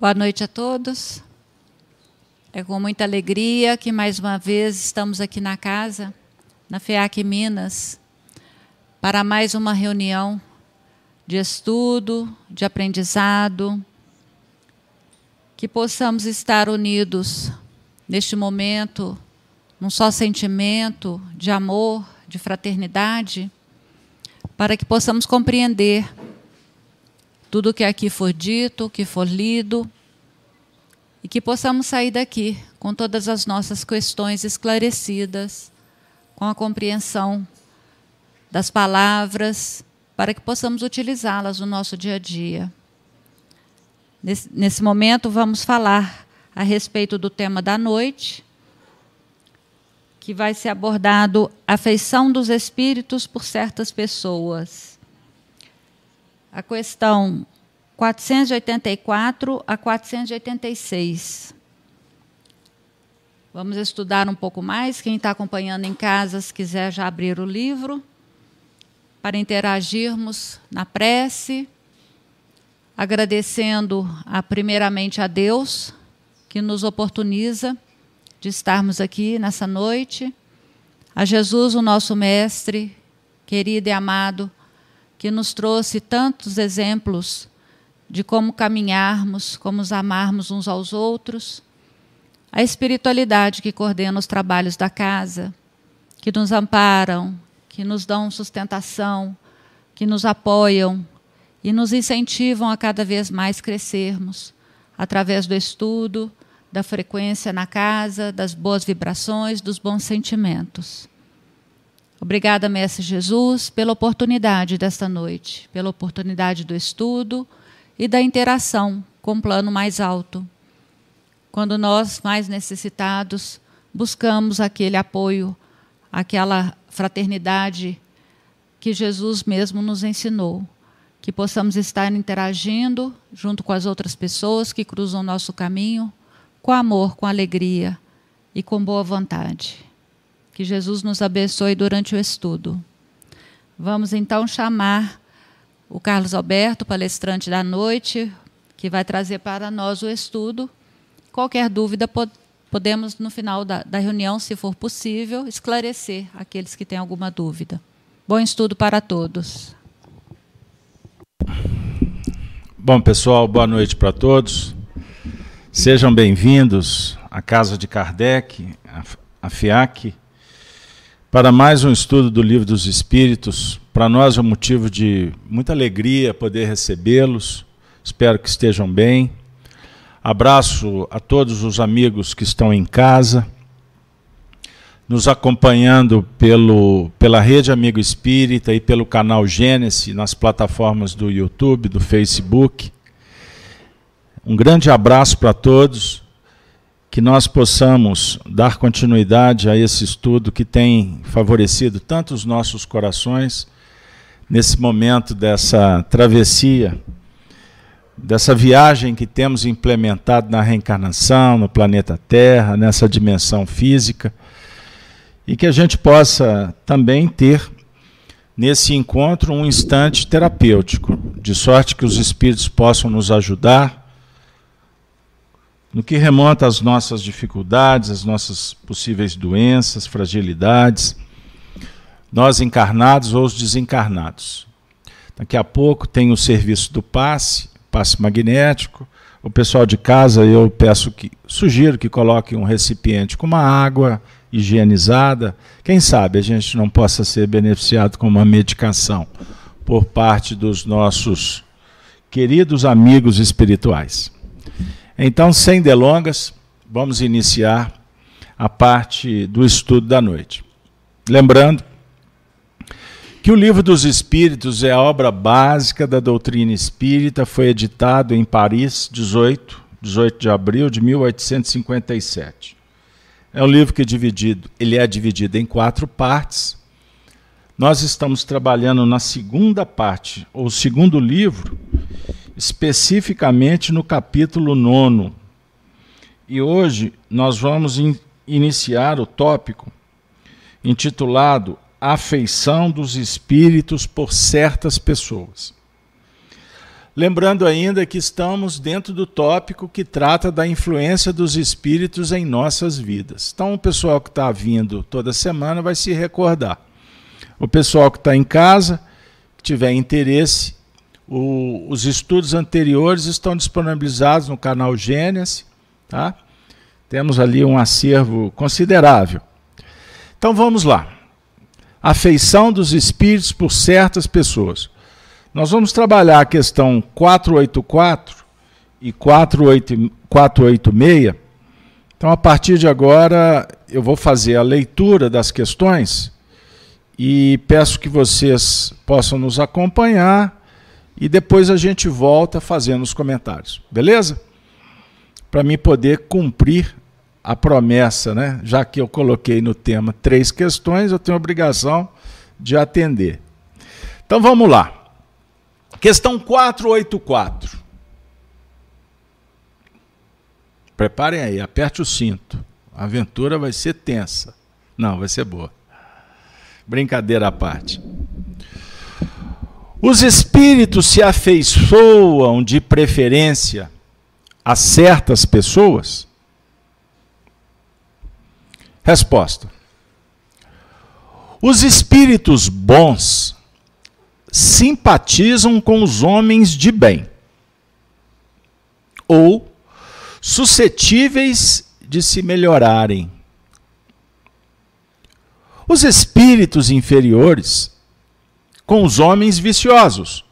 Boa noite a todos. É com muita alegria que mais uma vez estamos aqui na casa, na FEAC Minas, para mais uma reunião de estudo, de aprendizado, que possamos estar unidos neste momento, num só sentimento de amor, de fraternidade, para que possamos compreender tudo que aqui for dito, que for lido, e que possamos sair daqui com todas as nossas questões esclarecidas, com a compreensão das palavras, para que possamos utilizá-las no nosso dia a dia. Nesse, nesse momento, vamos falar a respeito do tema da noite, que vai ser abordado a afeição dos espíritos por certas pessoas a questão 484 a 486. Vamos estudar um pouco mais. Quem está acompanhando em casa, se quiser já abrir o livro, para interagirmos na prece, agradecendo a, primeiramente a Deus, que nos oportuniza de estarmos aqui nessa noite, a Jesus, o nosso Mestre, querido e amado, que nos trouxe tantos exemplos de como caminharmos, como nos amarmos uns aos outros, a espiritualidade que coordena os trabalhos da casa, que nos amparam, que nos dão sustentação, que nos apoiam e nos incentivam a cada vez mais crescermos através do estudo, da frequência na casa, das boas vibrações, dos bons sentimentos. Obrigada, Mestre Jesus, pela oportunidade desta noite, pela oportunidade do estudo e da interação com o plano mais alto. Quando nós, mais necessitados, buscamos aquele apoio, aquela fraternidade que Jesus mesmo nos ensinou, que possamos estar interagindo junto com as outras pessoas que cruzam o nosso caminho, com amor, com alegria e com boa vontade. Que Jesus nos abençoe durante o estudo. Vamos então chamar o Carlos Alberto, palestrante da noite, que vai trazer para nós o estudo. Qualquer dúvida, podemos, no final da, da reunião, se for possível, esclarecer aqueles que têm alguma dúvida. Bom estudo para todos. Bom, pessoal, boa noite para todos. Sejam bem-vindos à Casa de Kardec, a FIAC para mais um estudo do Livro dos Espíritos. Para nós é um motivo de muita alegria poder recebê-los. Espero que estejam bem. Abraço a todos os amigos que estão em casa, nos acompanhando pelo, pela Rede Amigo Espírita e pelo canal Gênesis nas plataformas do YouTube, do Facebook. Um grande abraço para todos que nós possamos dar continuidade a esse estudo que tem favorecido tanto os nossos corações nesse momento dessa travessia, dessa viagem que temos implementado na reencarnação, no planeta Terra, nessa dimensão física, e que a gente possa também ter nesse encontro um instante terapêutico, de sorte que os espíritos possam nos ajudar no que remonta às nossas dificuldades, às nossas possíveis doenças, fragilidades, nós encarnados ou os desencarnados. Daqui a pouco tem o serviço do passe, passe magnético. O pessoal de casa, eu peço que, sugiro que coloque um recipiente com uma água higienizada. Quem sabe a gente não possa ser beneficiado com uma medicação por parte dos nossos queridos amigos espirituais. Então, sem delongas, vamos iniciar a parte do estudo da noite. Lembrando que o Livro dos Espíritos é a obra básica da doutrina espírita, foi editado em Paris, 18, 18 de abril de 1857. É um livro que é dividido, ele é dividido em quatro partes. Nós estamos trabalhando na segunda parte, ou segundo livro, especificamente no capítulo 9. E hoje nós vamos in iniciar o tópico intitulado Afeição dos Espíritos por certas pessoas. Lembrando ainda que estamos dentro do tópico que trata da influência dos espíritos em nossas vidas. Então, o pessoal que está vindo toda semana vai se recordar. O pessoal que está em casa, que tiver interesse, o, os estudos anteriores estão disponibilizados no canal Gênesis. Tá? Temos ali um acervo considerável. Então vamos lá. Afeição dos espíritos por certas pessoas. Nós vamos trabalhar a questão 484 e 486. Então, a partir de agora, eu vou fazer a leitura das questões e peço que vocês possam nos acompanhar e depois a gente volta fazendo os comentários. Beleza? Para mim poder cumprir a promessa, né? Já que eu coloquei no tema três questões, eu tenho obrigação de atender. Então vamos lá. Questão 484. Preparem aí, aperte o cinto. A aventura vai ser tensa. Não, vai ser boa. Brincadeira à parte. Os espíritos se afeiçoam de preferência a certas pessoas? Resposta: Os espíritos bons simpatizam com os homens de bem ou suscetíveis de se melhorarem. Os espíritos inferiores com os homens viciosos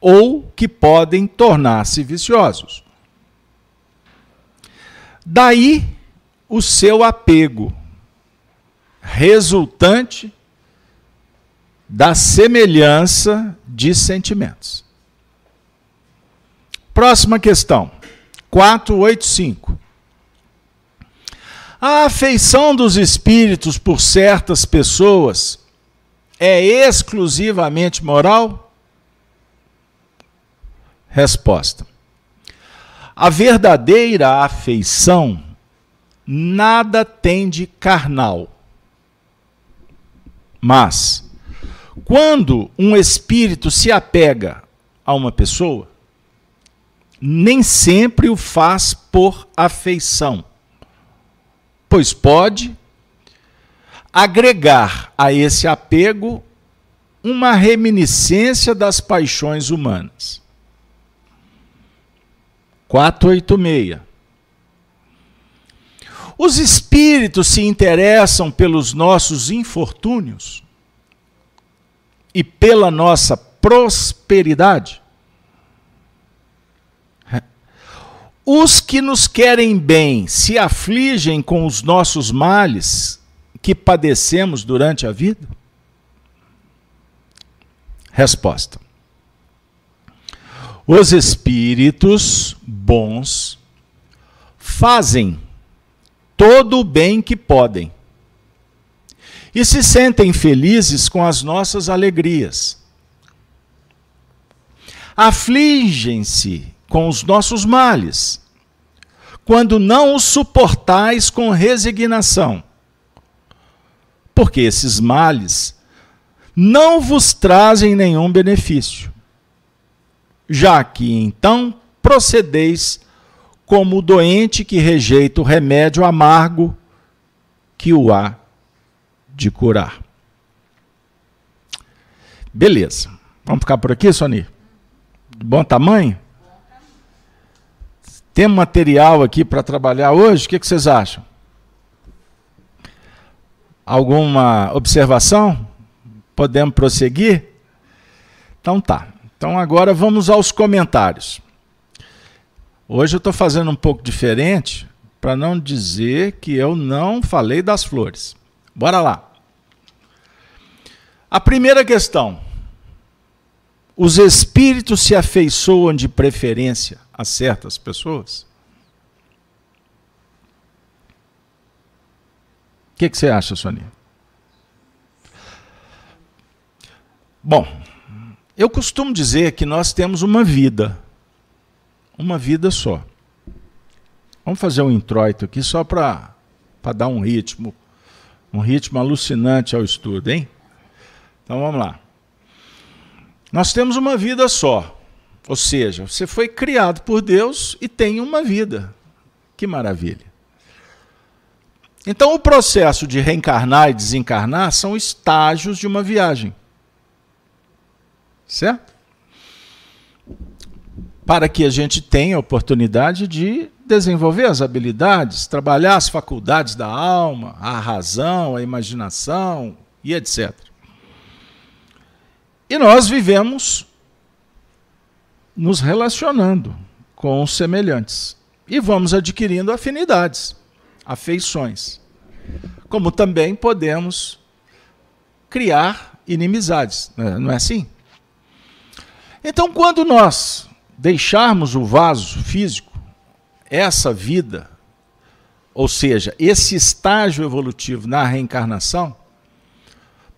ou que podem tornar-se viciosos. Daí o seu apego, resultante da semelhança de sentimentos. Próxima questão, 485. A afeição dos espíritos por certas pessoas é exclusivamente moral? Resposta: A verdadeira afeição nada tem de carnal. Mas, quando um espírito se apega a uma pessoa, nem sempre o faz por afeição, pois pode agregar a esse apego uma reminiscência das paixões humanas. 486. Os espíritos se interessam pelos nossos infortúnios e pela nossa prosperidade. Os que nos querem bem se afligem com os nossos males que padecemos durante a vida? Resposta: Os espíritos bons fazem todo o bem que podem e se sentem felizes com as nossas alegrias. Afligem-se com os nossos males, quando não os suportais com resignação, porque esses males não vos trazem nenhum benefício, já que então procedeis como o doente que rejeita o remédio amargo que o há de curar. Beleza. Vamos ficar por aqui, Sony? Bom tamanho? Tem material aqui para trabalhar hoje? O que, que vocês acham? Alguma observação? Podemos prosseguir? Então tá. Então agora vamos aos comentários. Hoje eu estou fazendo um pouco diferente para não dizer que eu não falei das flores. Bora lá. A primeira questão. Os espíritos se afeiçoam de preferência a certas pessoas? O que, que você acha, Sonia? Bom, eu costumo dizer que nós temos uma vida. Uma vida só. Vamos fazer um introito aqui só para dar um ritmo um ritmo alucinante ao estudo, hein? Então vamos lá. Nós temos uma vida só. Ou seja, você foi criado por Deus e tem uma vida. Que maravilha. Então, o processo de reencarnar e desencarnar são estágios de uma viagem. Certo? Para que a gente tenha a oportunidade de desenvolver as habilidades, trabalhar as faculdades da alma, a razão, a imaginação e etc. E nós vivemos nos relacionando com os semelhantes e vamos adquirindo afinidades afeições. Como também podemos criar inimizades, né? não é assim? Então, quando nós deixarmos o vaso físico, essa vida, ou seja, esse estágio evolutivo na reencarnação,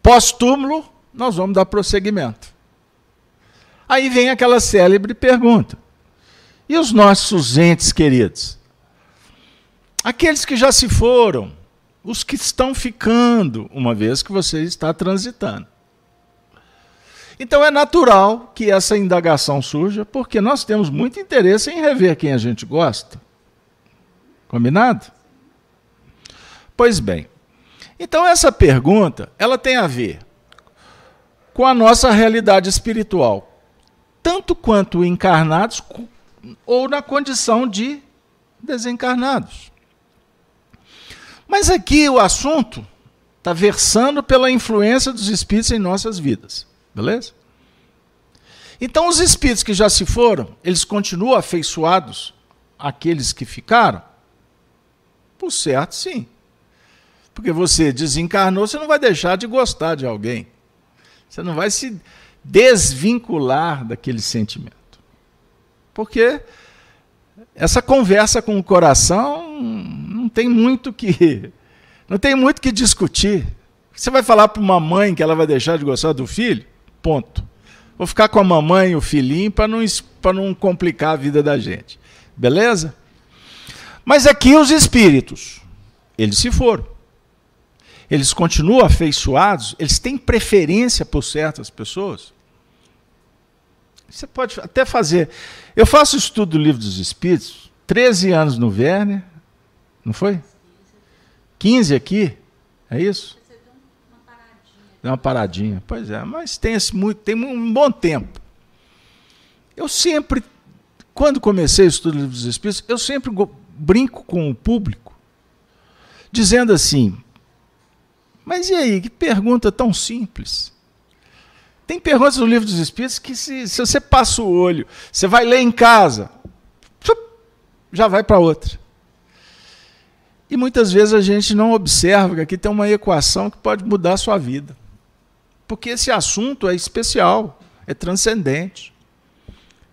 pós-túmulo, nós vamos dar prosseguimento. Aí vem aquela célebre pergunta: e os nossos entes queridos? Aqueles que já se foram, os que estão ficando, uma vez que você está transitando. Então é natural que essa indagação surja, porque nós temos muito interesse em rever quem a gente gosta. Combinado? Pois bem. Então essa pergunta, ela tem a ver com a nossa realidade espiritual, tanto quanto encarnados ou na condição de desencarnados. Mas aqui o assunto está versando pela influência dos espíritos em nossas vidas. Beleza? Então, os espíritos que já se foram, eles continuam afeiçoados àqueles que ficaram? Por certo, sim. Porque você desencarnou, você não vai deixar de gostar de alguém. Você não vai se desvincular daquele sentimento. Porque essa conversa com o coração tem muito que não tem muito que discutir. Você vai falar para uma mãe que ela vai deixar de gostar do filho? Ponto. Vou ficar com a mamãe e o filhinho para não, não complicar a vida da gente. Beleza? Mas aqui os espíritos, eles se foram. Eles continuam afeiçoados, eles têm preferência por certas pessoas. Você pode até fazer. Eu faço estudo do livro dos Espíritos, 13 anos no Werner, não foi? 15 aqui, é isso? Deu uma paradinha. Pois é, mas tem, esse muito, tem um bom tempo. Eu sempre, quando comecei o estudo do livro dos Espíritos, eu sempre brinco com o público, dizendo assim: mas e aí, que pergunta tão simples? Tem perguntas no livro dos Espíritos que, se, se você passa o olho, você vai ler em casa, já vai para outra. E muitas vezes a gente não observa que aqui tem uma equação que pode mudar a sua vida. Porque esse assunto é especial, é transcendente.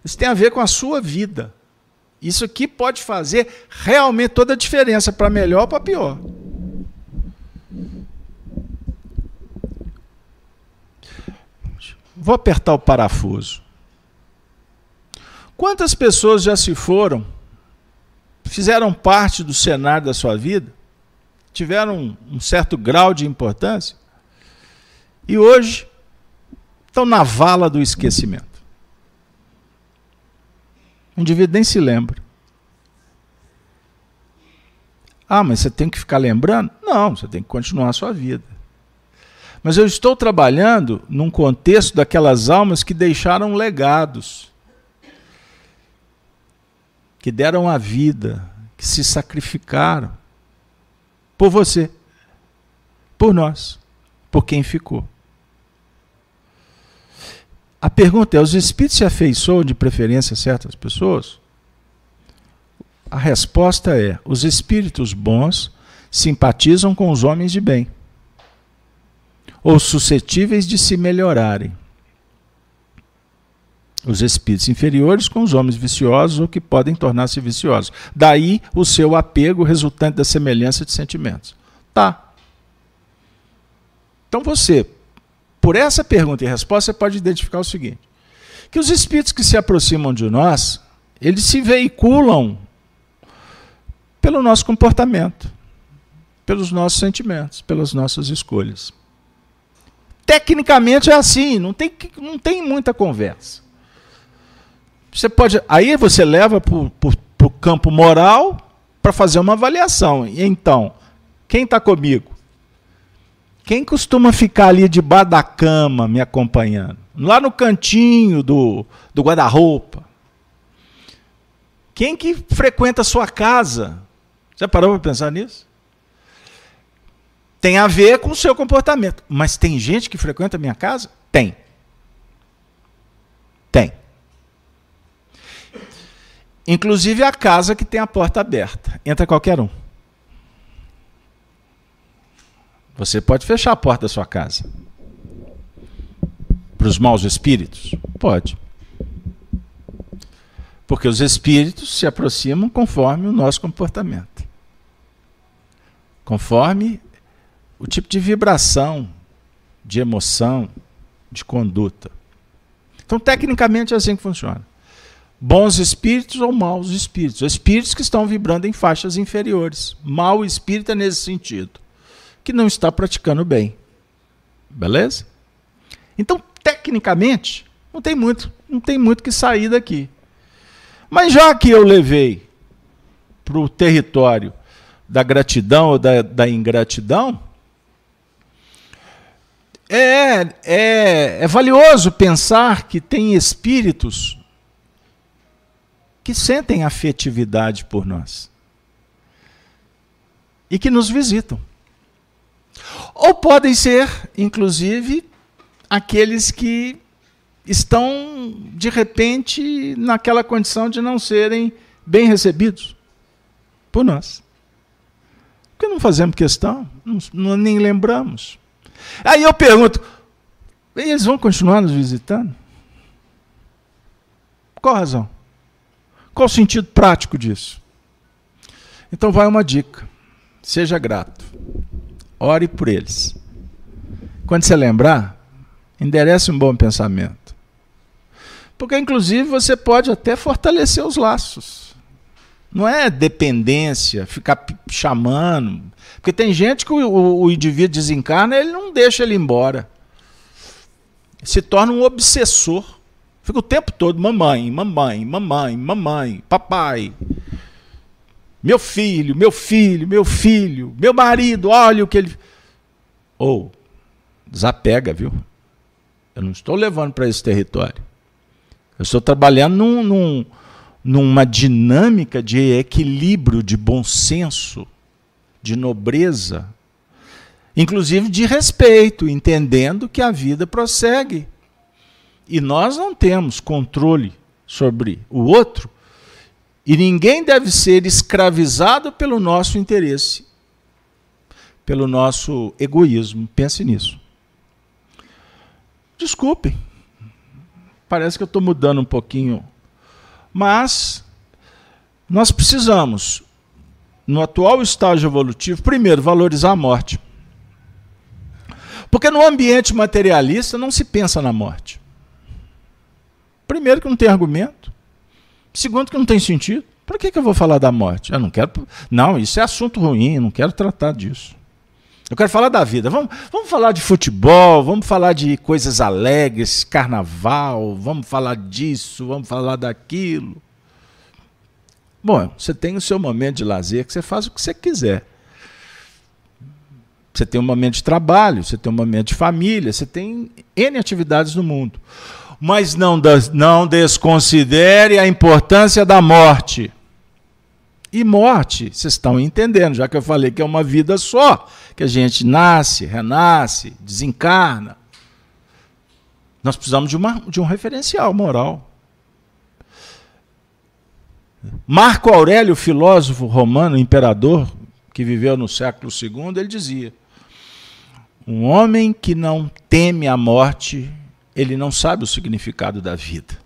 Isso tem a ver com a sua vida. Isso aqui pode fazer realmente toda a diferença, para melhor ou para pior. Vou apertar o parafuso. Quantas pessoas já se foram, fizeram parte do cenário da sua vida, tiveram um certo grau de importância e hoje estão na vala do esquecimento? O indivíduo nem se lembra. Ah, mas você tem que ficar lembrando? Não, você tem que continuar a sua vida. Mas eu estou trabalhando num contexto daquelas almas que deixaram legados, que deram a vida, que se sacrificaram por você, por nós, por quem ficou. A pergunta é: os espíritos se afeiçoam de preferência a certas pessoas? A resposta é: os espíritos bons simpatizam com os homens de bem ou suscetíveis de se melhorarem. Os espíritos inferiores com os homens viciosos ou que podem tornar-se viciosos. Daí o seu apego resultante da semelhança de sentimentos. Tá. Então você, por essa pergunta e resposta, você pode identificar o seguinte: que os espíritos que se aproximam de nós, eles se veiculam pelo nosso comportamento, pelos nossos sentimentos, pelas nossas escolhas. Tecnicamente é assim, não tem, não tem muita conversa. Você pode. Aí você leva para o campo moral para fazer uma avaliação. E então, quem está comigo? Quem costuma ficar ali debaixo da cama me acompanhando? Lá no cantinho do, do guarda-roupa? Quem que frequenta a sua casa? Já parou para pensar nisso? Tem a ver com o seu comportamento. Mas tem gente que frequenta a minha casa? Tem. Tem. Inclusive a casa que tem a porta aberta. Entra qualquer um. Você pode fechar a porta da sua casa. Para os maus espíritos? Pode. Porque os espíritos se aproximam conforme o nosso comportamento. Conforme o tipo de vibração, de emoção, de conduta. Então, tecnicamente, é assim que funciona. Bons espíritos ou maus espíritos. Espíritos que estão vibrando em faixas inferiores. Espírito é nesse sentido. Que não está praticando bem. Beleza? Então, tecnicamente, não tem muito, não tem muito que sair daqui. Mas já que eu levei para o território da gratidão ou da, da ingratidão, é, é, é valioso pensar que tem espíritos que sentem afetividade por nós e que nos visitam. Ou podem ser, inclusive, aqueles que estão, de repente, naquela condição de não serem bem recebidos por nós. Porque não fazemos questão, não, nem lembramos. Aí eu pergunto: eles vão continuar nos visitando? Qual a razão? Qual o sentido prático disso? Então vai uma dica. Seja grato. Ore por eles. Quando você lembrar, enderece um bom pensamento. Porque, inclusive, você pode até fortalecer os laços. Não é dependência, ficar chamando. Porque tem gente que o, o, o indivíduo desencarna e ele não deixa ele embora. Se torna um obsessor. Fica o tempo todo, mamãe, mamãe, mamãe, mamãe, papai. Meu filho, meu filho, meu filho, meu marido, olha o que ele. Ou, oh, desapega, viu? Eu não estou levando para esse território. Eu estou trabalhando num, num, numa dinâmica de equilíbrio, de bom senso, de nobreza, inclusive de respeito, entendendo que a vida prossegue e nós não temos controle sobre o outro, e ninguém deve ser escravizado pelo nosso interesse, pelo nosso egoísmo. Pense nisso. Desculpe, parece que eu estou mudando um pouquinho, mas nós precisamos, no atual estágio evolutivo, primeiro, valorizar a morte. Porque no ambiente materialista não se pensa na morte. Primeiro, que não tem argumento. Segundo, que não tem sentido. Para que, que eu vou falar da morte? Eu não quero. Não, isso é assunto ruim, eu não quero tratar disso. Eu quero falar da vida. Vamos, vamos falar de futebol, vamos falar de coisas alegres, carnaval, vamos falar disso, vamos falar daquilo. Bom, você tem o seu momento de lazer que você faz o que você quiser. Você tem um momento de trabalho, você tem um momento de família, você tem N atividades no mundo mas não, não desconsidere a importância da morte. E morte, vocês estão entendendo, já que eu falei que é uma vida só, que a gente nasce, renasce, desencarna. Nós precisamos de, uma, de um referencial moral. Marco Aurélio, filósofo romano, imperador, que viveu no século II, ele dizia: Um homem que não teme a morte ele não sabe o significado da vida.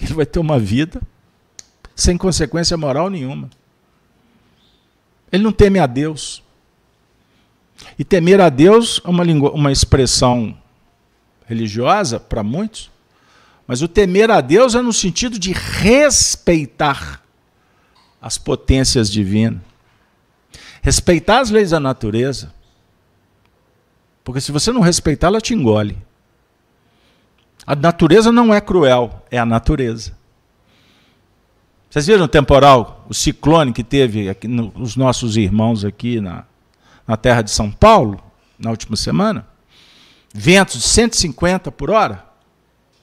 Ele vai ter uma vida sem consequência moral nenhuma. Ele não teme a Deus. E temer a Deus é uma, uma expressão religiosa para muitos, mas o temer a Deus é no sentido de respeitar as potências divinas, respeitar as leis da natureza. Porque se você não respeitar, ela te engole. A natureza não é cruel, é a natureza. Vocês viram o temporal, o ciclone que teve aqui, no, os nossos irmãos aqui na, na terra de São Paulo, na última semana? Ventos de 150 por hora?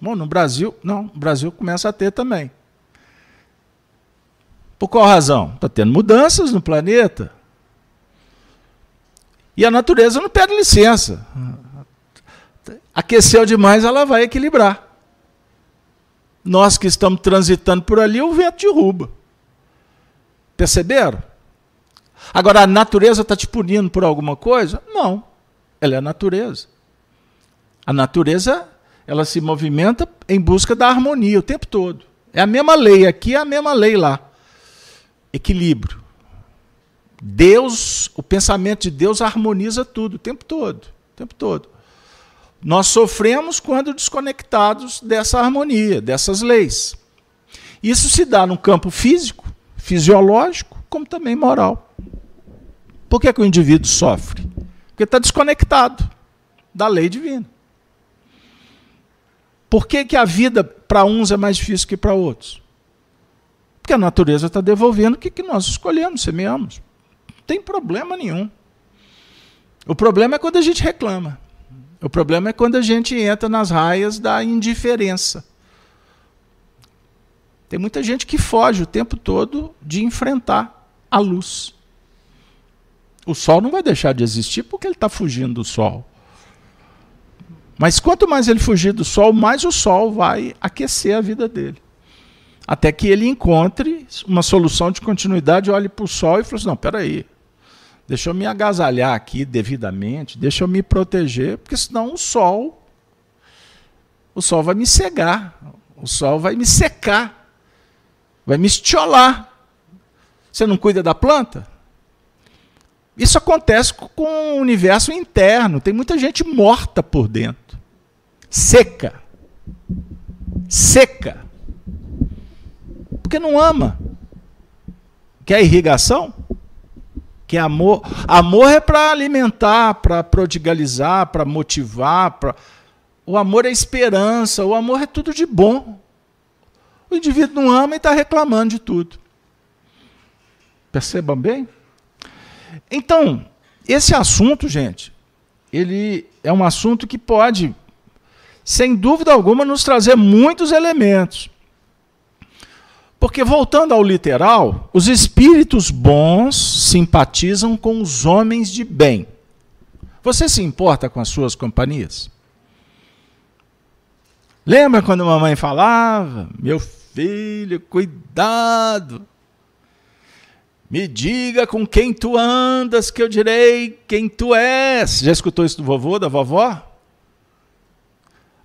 Bom, no Brasil, não, no Brasil começa a ter também. Por qual razão? Está tendo mudanças no planeta. E a natureza não pede licença. Aqueceu demais, ela vai equilibrar. Nós que estamos transitando por ali, o vento derruba. Perceberam? Agora, a natureza está te punindo por alguma coisa? Não. Ela é a natureza. A natureza, ela se movimenta em busca da harmonia o tempo todo. É a mesma lei aqui, é a mesma lei lá. Equilíbrio. Deus, o pensamento de Deus harmoniza tudo o tempo todo, o tempo todo. Nós sofremos quando desconectados dessa harmonia, dessas leis. Isso se dá no campo físico, fisiológico, como também moral. Por que, que o indivíduo sofre? Porque está desconectado da lei divina. Por que, que a vida para uns é mais difícil que para outros? Porque a natureza está devolvendo o que, que nós escolhemos, semeamos. Não tem problema nenhum. O problema é quando a gente reclama. O problema é quando a gente entra nas raias da indiferença. Tem muita gente que foge o tempo todo de enfrentar a luz. O sol não vai deixar de existir porque ele está fugindo do sol. Mas quanto mais ele fugir do sol, mais o sol vai aquecer a vida dele. Até que ele encontre uma solução de continuidade, olhe para o sol e fale assim: não, peraí, Deixa eu me agasalhar aqui devidamente, deixa eu me proteger, porque senão o sol o sol vai me cegar, o sol vai me secar, vai me estiolar. Você não cuida da planta? Isso acontece com o universo interno. Tem muita gente morta por dentro. Seca. Seca. Porque não ama. Quer irrigação? Que é amor. Amor é para alimentar, para prodigalizar, para motivar. Pra... O amor é esperança, o amor é tudo de bom. O indivíduo não ama e está reclamando de tudo. Percebam bem? Então, esse assunto, gente, ele é um assunto que pode, sem dúvida alguma, nos trazer muitos elementos. Porque, voltando ao literal, os espíritos bons simpatizam com os homens de bem. Você se importa com as suas companhias? Lembra quando a mamãe falava: Meu filho, cuidado. Me diga com quem tu andas, que eu direi quem tu és. Já escutou isso do vovô, da vovó?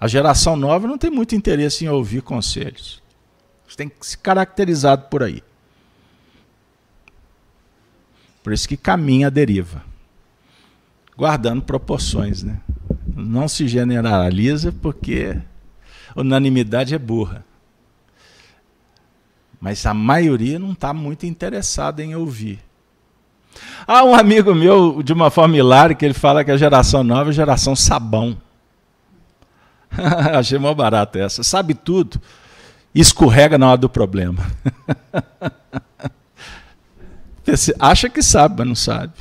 A geração nova não tem muito interesse em ouvir conselhos. Você tem que se caracterizado por aí. Por isso que caminha a deriva. Guardando proporções, né? Não se generaliza porque unanimidade é burra. Mas a maioria não está muito interessada em ouvir. Há um amigo meu, de uma forma hilária, que ele fala que a geração nova é a geração sabão. Achei mó barato essa. Sabe tudo escorrega na hora do problema. Acha que sabe, mas não sabe.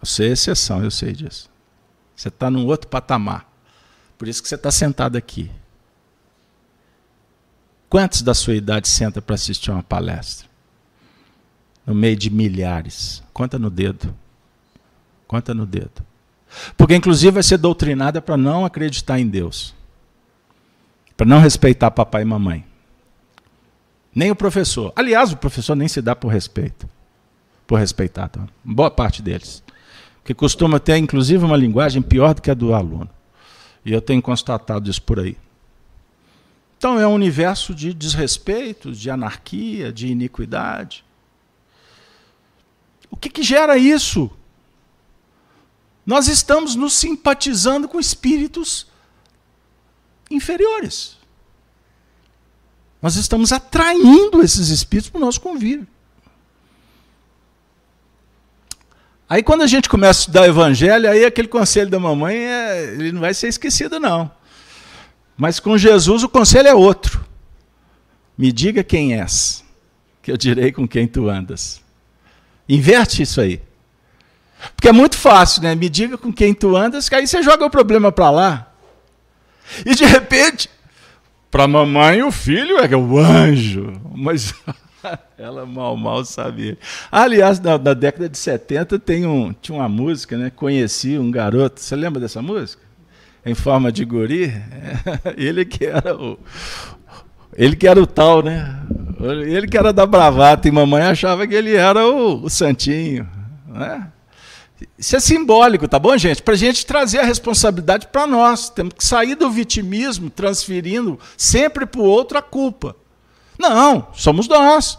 Você é exceção, eu sei disso. Você está num outro patamar. Por isso que você está sentado aqui. Quantos da sua idade senta para assistir uma palestra? No meio de milhares. Conta no dedo. Conta no dedo. Porque, inclusive, vai ser doutrinada para não acreditar em Deus para não respeitar papai e mamãe. Nem o professor. Aliás, o professor nem se dá por respeito. Por respeitar, tá? boa parte deles. Que costuma ter, inclusive, uma linguagem pior do que a do aluno. E eu tenho constatado isso por aí. Então é um universo de desrespeito, de anarquia, de iniquidade. O que, que gera isso? Nós estamos nos simpatizando com espíritos inferiores. Nós estamos atraindo esses espíritos para o nosso convívio. Aí quando a gente começa a estudar evangelho, aí aquele conselho da mamãe, é, ele não vai ser esquecido não. Mas com Jesus o conselho é outro. Me diga quem és, que eu direi com quem tu andas. Inverte isso aí. Porque é muito fácil, né? Me diga com quem tu andas, que aí você joga o problema para lá. E de repente, para a mamãe o filho é o anjo. Mas ela mal, mal sabia. Aliás, na, na, década de 70 tem um, tinha uma música, né? Conheci um garoto. Você lembra dessa música? Em forma de guri. Ele que era o. Ele que era o tal, né? Ele que era da bravata e mamãe achava que ele era o, o santinho. Né? Isso é simbólico, tá bom, gente? Para a gente trazer a responsabilidade para nós. Temos que sair do vitimismo, transferindo sempre para o outro a culpa. Não, somos nós.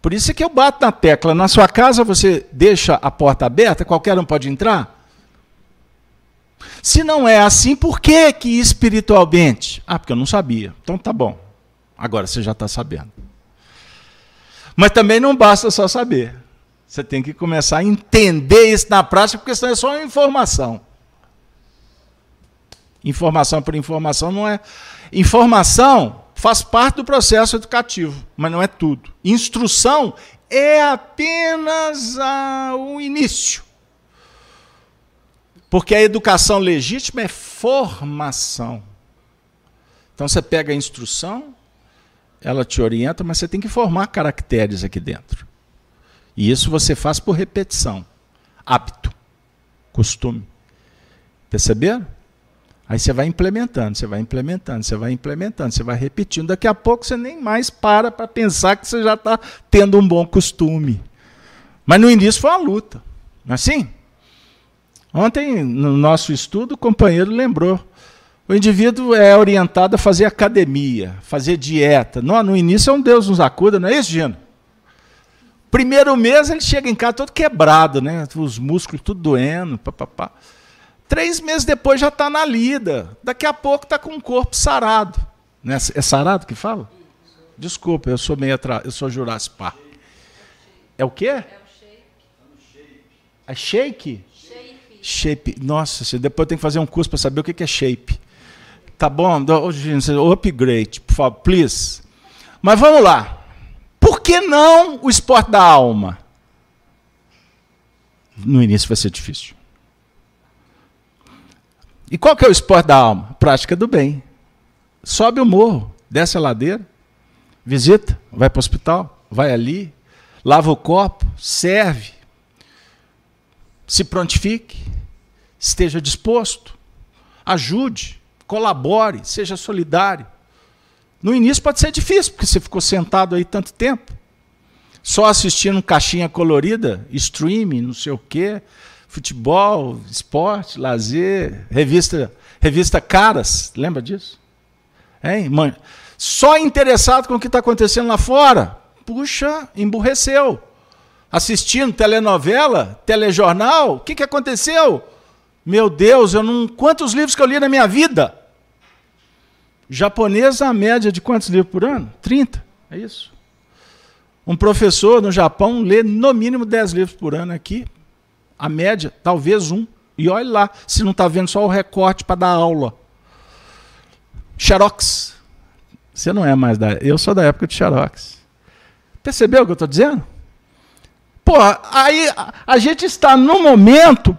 Por isso é que eu bato na tecla. Na sua casa você deixa a porta aberta, qualquer um pode entrar? Se não é assim, por que que espiritualmente? Ah, porque eu não sabia. Então tá bom. Agora você já está sabendo. Mas também não basta só saber. Você tem que começar a entender isso na prática, porque senão é só informação. Informação por informação não é. Informação faz parte do processo educativo, mas não é tudo. Instrução é apenas a, o início. Porque a educação legítima é formação. Então você pega a instrução, ela te orienta, mas você tem que formar caracteres aqui dentro. E isso você faz por repetição, hábito, costume. Perceberam? Aí você vai implementando, você vai implementando, você vai implementando, você vai repetindo. Daqui a pouco você nem mais para para pensar que você já está tendo um bom costume. Mas no início foi uma luta. Não é assim? Ontem, no nosso estudo, o companheiro lembrou. O indivíduo é orientado a fazer academia, fazer dieta. No, no início é um Deus nos acuda, não é isso, Gino? Primeiro mês ele chega em casa todo quebrado, né? Os músculos tudo doendo, papapá. Três meses depois já está na lida. Daqui a pouco está com o corpo sarado. Né? É sarado que fala? Desculpa, eu sou meio atrás, eu sou Jurassic Park. É o quê? É o shape. É shake? Shape. Shape. Nossa, depois tem que fazer um curso para saber o que é shape. Tá bom? Upgrade, por favor, please. Mas vamos lá. Por que não o esporte da alma? No início vai ser difícil. E qual que é o esporte da alma? Prática do bem. Sobe o morro, desce a ladeira, visita, vai para o hospital, vai ali, lava o copo, serve, se prontifique, esteja disposto, ajude, colabore, seja solidário. No início pode ser difícil, porque você ficou sentado aí tanto tempo, só assistindo caixinha colorida, streaming, não sei o quê, futebol, esporte, lazer, revista, revista Caras, lembra disso? Hein, mãe? Só interessado com o que está acontecendo lá fora. Puxa, emburreceu. Assistindo telenovela, telejornal, o que, que aconteceu? Meu Deus, eu não. Quantos livros que eu li na minha vida? Japonês, a média de quantos livros por ano? 30, é isso. Um professor no Japão lê no mínimo 10 livros por ano aqui. A média, talvez um. E olhe lá, se não está vendo só o recorte para dar aula. Xerox. Você não é mais da. Eu sou da época de Xerox. Percebeu o que eu estou dizendo? Porra, aí a, a gente está no momento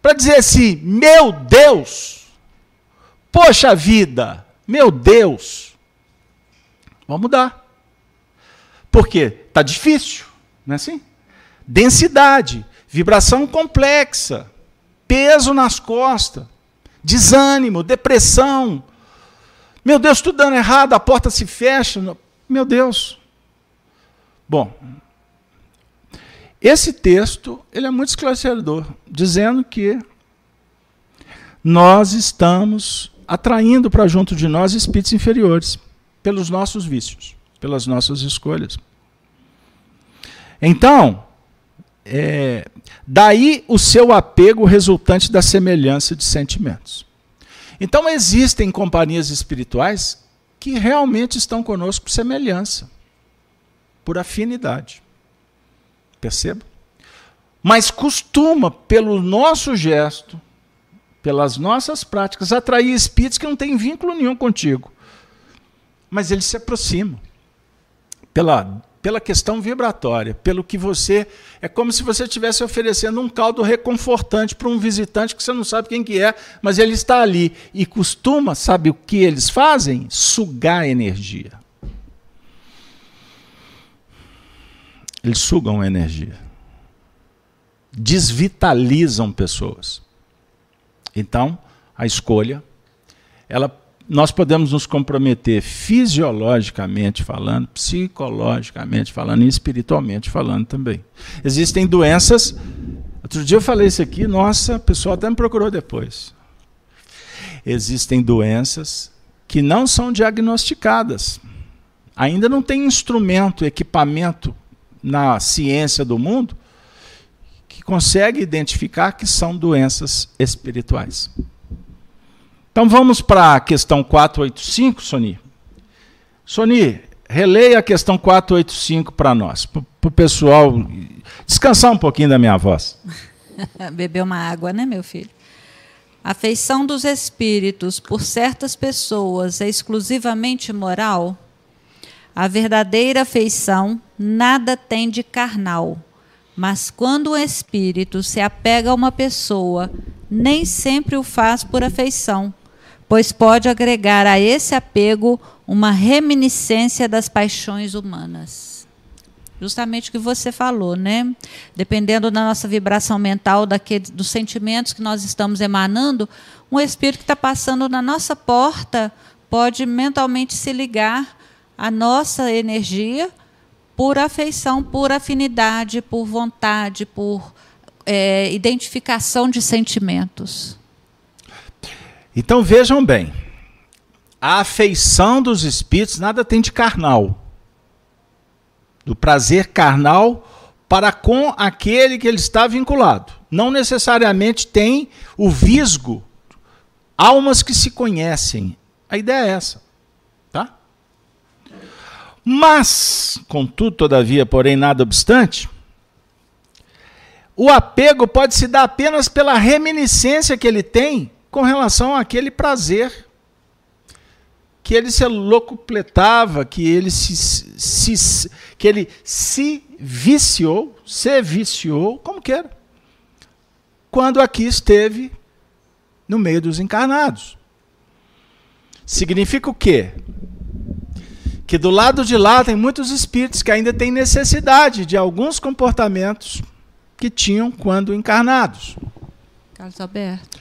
para dizer assim: meu Deus, poxa vida, meu Deus, vamos mudar. Por quê? Está difícil, não é assim? Densidade, vibração complexa, peso nas costas, desânimo, depressão. Meu Deus, tudo dando errado, a porta se fecha. Meu Deus. Bom, esse texto ele é muito esclarecedor, dizendo que nós estamos atraindo para junto de nós espíritos inferiores pelos nossos vícios, pelas nossas escolhas. Então, é, daí o seu apego resultante da semelhança de sentimentos. Então, existem companhias espirituais que realmente estão conosco por semelhança, por afinidade. Perceba? Mas costuma, pelo nosso gesto, pelas nossas práticas, atrair espíritos que não têm vínculo nenhum contigo. Mas eles se aproximam pela, pela questão vibratória, pelo que você. É como se você estivesse oferecendo um caldo reconfortante para um visitante que você não sabe quem que é, mas ele está ali. E costuma, sabe o que eles fazem? Sugar energia. Eles sugam energia. Desvitalizam pessoas. Então, a escolha, ela, nós podemos nos comprometer fisiologicamente falando, psicologicamente falando e espiritualmente falando também. Existem doenças. Outro dia eu falei isso aqui, nossa, o pessoal até me procurou depois. Existem doenças que não são diagnosticadas. Ainda não tem instrumento, equipamento na ciência do mundo consegue identificar que são doenças espirituais. Então vamos para a questão 485, Soni. Soni, releia a questão 485 para nós, para o pessoal descansar um pouquinho da minha voz. Beber uma água, né, meu filho? A feição dos espíritos por certas pessoas é exclusivamente moral? A verdadeira feição nada tem de carnal, mas quando o espírito se apega a uma pessoa, nem sempre o faz por afeição, pois pode agregar a esse apego uma reminiscência das paixões humanas. Justamente o que você falou, né? Dependendo da nossa vibração mental, daquele, dos sentimentos que nós estamos emanando, um espírito que está passando na nossa porta pode mentalmente se ligar à nossa energia por afeição, por afinidade, por vontade, por é, identificação de sentimentos. Então vejam bem, a afeição dos espíritos nada tem de carnal. Do prazer carnal para com aquele que ele está vinculado. Não necessariamente tem o visgo, almas que se conhecem. A ideia é essa. Mas, contudo, todavia, porém, nada obstante, o apego pode se dar apenas pela reminiscência que ele tem com relação àquele prazer que ele se locupletava, que ele se, se, que ele se viciou, se viciou, como queira, quando aqui esteve no meio dos encarnados. Significa o quê? Que do lado de lá tem muitos espíritos que ainda têm necessidade de alguns comportamentos que tinham quando encarnados. Carlos Alberto.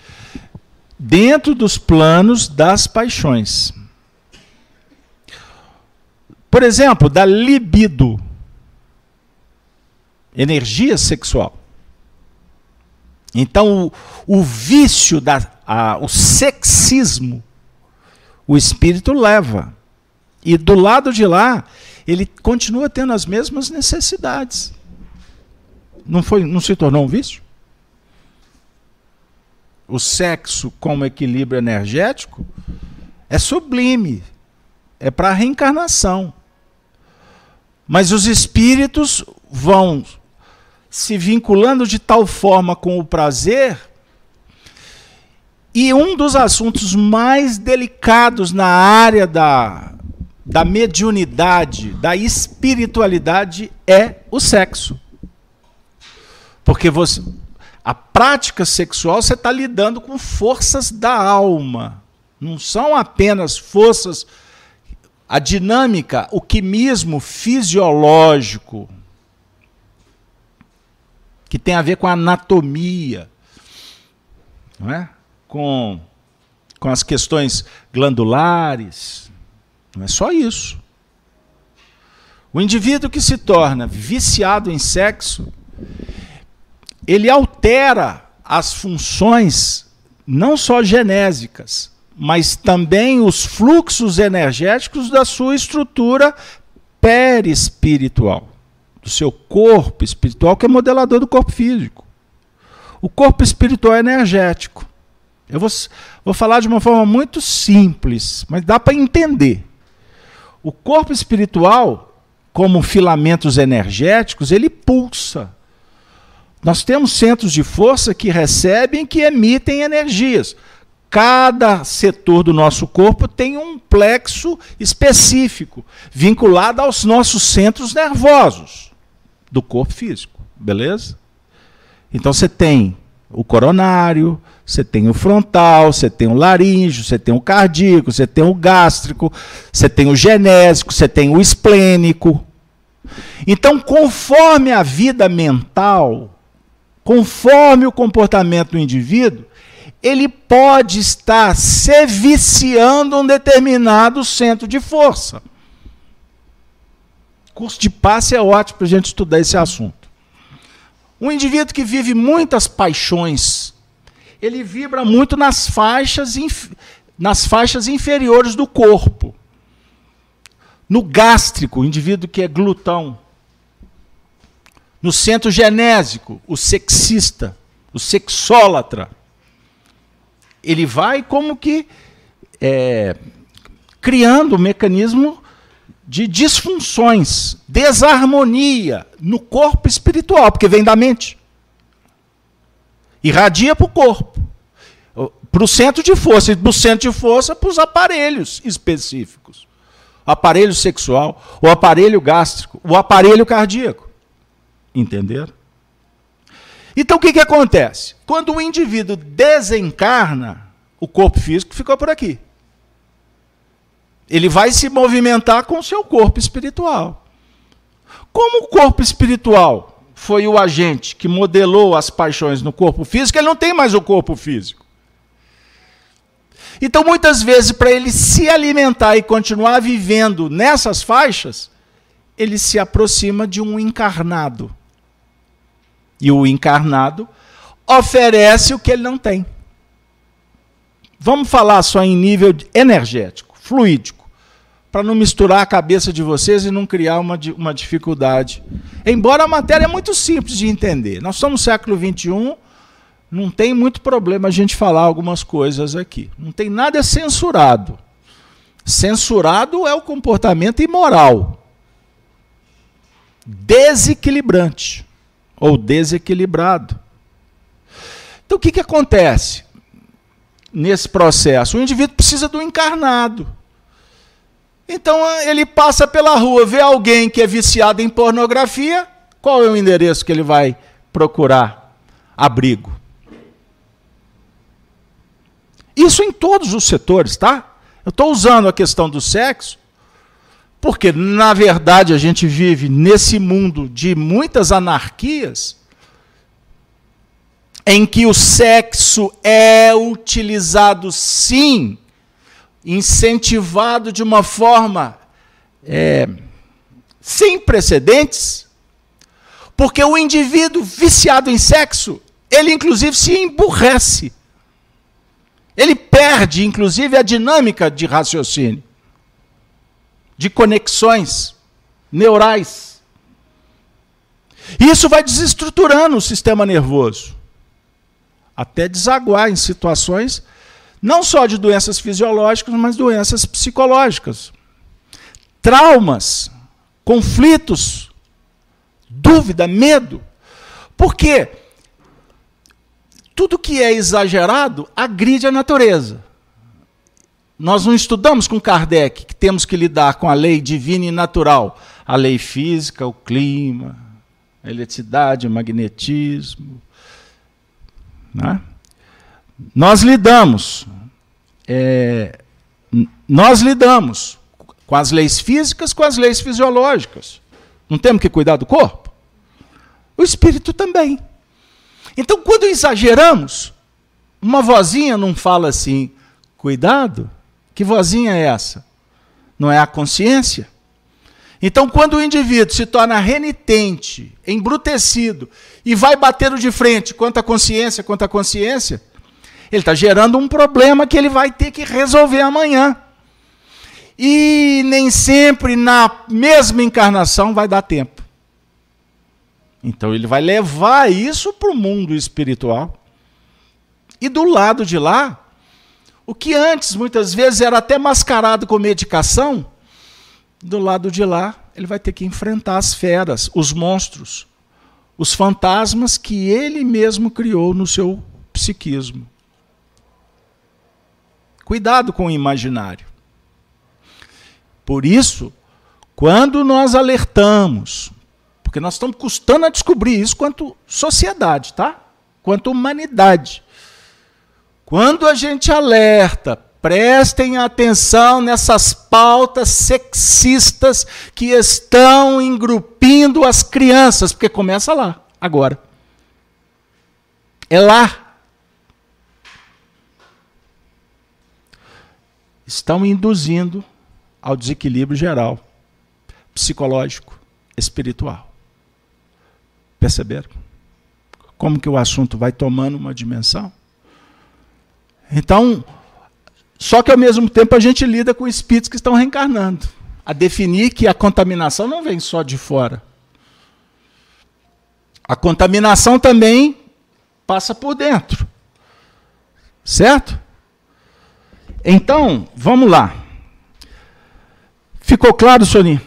Dentro dos planos das paixões. Por exemplo, da libido, energia sexual. Então, o, o vício, da, a, o sexismo, o espírito leva e do lado de lá, ele continua tendo as mesmas necessidades. Não, foi, não se tornou um vício? O sexo como equilíbrio energético é sublime, é para a reencarnação. Mas os espíritos vão se vinculando de tal forma com o prazer. E um dos assuntos mais delicados na área da da mediunidade, da espiritualidade é o sexo. Porque você, a prática sexual você está lidando com forças da alma. Não são apenas forças. A dinâmica, o quimismo fisiológico, que tem a ver com a anatomia, não é? com, com as questões glandulares não é só isso. O indivíduo que se torna viciado em sexo, ele altera as funções não só genésicas, mas também os fluxos energéticos da sua estrutura perispiritual, do seu corpo espiritual, que é modelador do corpo físico. O corpo espiritual é energético. Eu vou, vou falar de uma forma muito simples, mas dá para entender. O corpo espiritual, como filamentos energéticos, ele pulsa. Nós temos centros de força que recebem e que emitem energias. Cada setor do nosso corpo tem um plexo específico, vinculado aos nossos centros nervosos do corpo físico. Beleza? Então você tem o coronário, você tem o frontal, você tem o laríngeo, você tem o cardíaco, você tem o gástrico, você tem o genésico, você tem o esplênico. Então, conforme a vida mental, conforme o comportamento do indivíduo, ele pode estar se viciando um determinado centro de força. Curso de passe é ótimo para a gente estudar esse assunto. Um indivíduo que vive muitas paixões, ele vibra muito nas faixas, nas faixas inferiores do corpo. No gástrico, o indivíduo que é glutão. No centro genésico, o sexista, o sexólatra. Ele vai como que é, criando um mecanismo de disfunções, desarmonia no corpo espiritual, porque vem da mente. Irradia para o corpo, para o centro de força, e do centro de força para os aparelhos específicos. O aparelho sexual, o aparelho gástrico, o aparelho cardíaco. Entenderam? Então o que, que acontece? Quando o indivíduo desencarna, o corpo físico ficou por aqui. Ele vai se movimentar com o seu corpo espiritual. Como o corpo espiritual foi o agente que modelou as paixões no corpo físico, ele não tem mais o corpo físico. Então, muitas vezes, para ele se alimentar e continuar vivendo nessas faixas, ele se aproxima de um encarnado. E o encarnado oferece o que ele não tem. Vamos falar só em nível energético, fluídico para não misturar a cabeça de vocês e não criar uma, uma dificuldade. Embora a matéria é muito simples de entender. Nós somos século XXI, não tem muito problema a gente falar algumas coisas aqui. Não tem nada censurado. Censurado é o comportamento imoral, desequilibrante ou desequilibrado. Então o que, que acontece nesse processo? O indivíduo precisa do encarnado. Então ele passa pela rua, vê alguém que é viciado em pornografia, qual é o endereço que ele vai procurar abrigo? Isso em todos os setores, tá? Eu estou usando a questão do sexo, porque, na verdade, a gente vive nesse mundo de muitas anarquias, em que o sexo é utilizado, sim, incentivado de uma forma é, sem precedentes, porque o indivíduo viciado em sexo, ele inclusive se emburrece. Ele perde, inclusive, a dinâmica de raciocínio, de conexões neurais. Isso vai desestruturando o sistema nervoso, até desaguar em situações não só de doenças fisiológicas, mas doenças psicológicas. Traumas, conflitos, dúvida, medo. Por quê? Tudo que é exagerado agride a natureza. Nós não estudamos com Kardec que temos que lidar com a lei divina e natural, a lei física, o clima, a eletricidade, o magnetismo. Né? Nós lidamos, é, nós lidamos com as leis físicas, com as leis fisiológicas. Não temos que cuidar do corpo? O espírito também. Então, quando exageramos, uma vozinha não fala assim, cuidado? Que vozinha é essa? Não é a consciência? Então, quando o indivíduo se torna renitente, embrutecido, e vai batendo de frente quanto à consciência, quanto à consciência, ele está gerando um problema que ele vai ter que resolver amanhã. E nem sempre na mesma encarnação vai dar tempo. Então ele vai levar isso para o mundo espiritual. E do lado de lá, o que antes muitas vezes era até mascarado com medicação, do lado de lá ele vai ter que enfrentar as feras, os monstros, os fantasmas que ele mesmo criou no seu psiquismo. Cuidado com o imaginário. Por isso, quando nós alertamos, porque nós estamos custando a descobrir isso quanto sociedade, tá? Quanto humanidade. Quando a gente alerta, prestem atenção nessas pautas sexistas que estão engrupindo as crianças, porque começa lá, agora. É lá. Estão induzindo ao desequilíbrio geral, psicológico, espiritual. Perceberam? Como que o assunto vai tomando uma dimensão? Então, só que ao mesmo tempo a gente lida com espíritos que estão reencarnando. A definir que a contaminação não vem só de fora. A contaminação também passa por dentro. Certo? Então, vamos lá. Ficou claro, Soninha?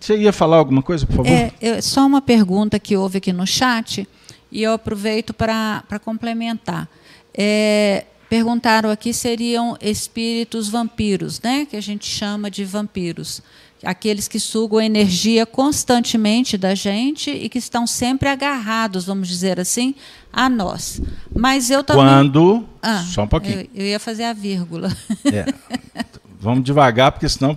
Você ia falar alguma coisa, por favor? É, só uma pergunta que houve aqui no chat, e eu aproveito para complementar. É, perguntaram aqui seriam espíritos vampiros, né? que a gente chama de vampiros. Aqueles que sugam energia constantemente da gente e que estão sempre agarrados, vamos dizer assim, a nós. Mas eu também. Quando. Ah, só um pouquinho. Eu, eu, ia fazer a vírgula. É. Vamos devagar, porque senão.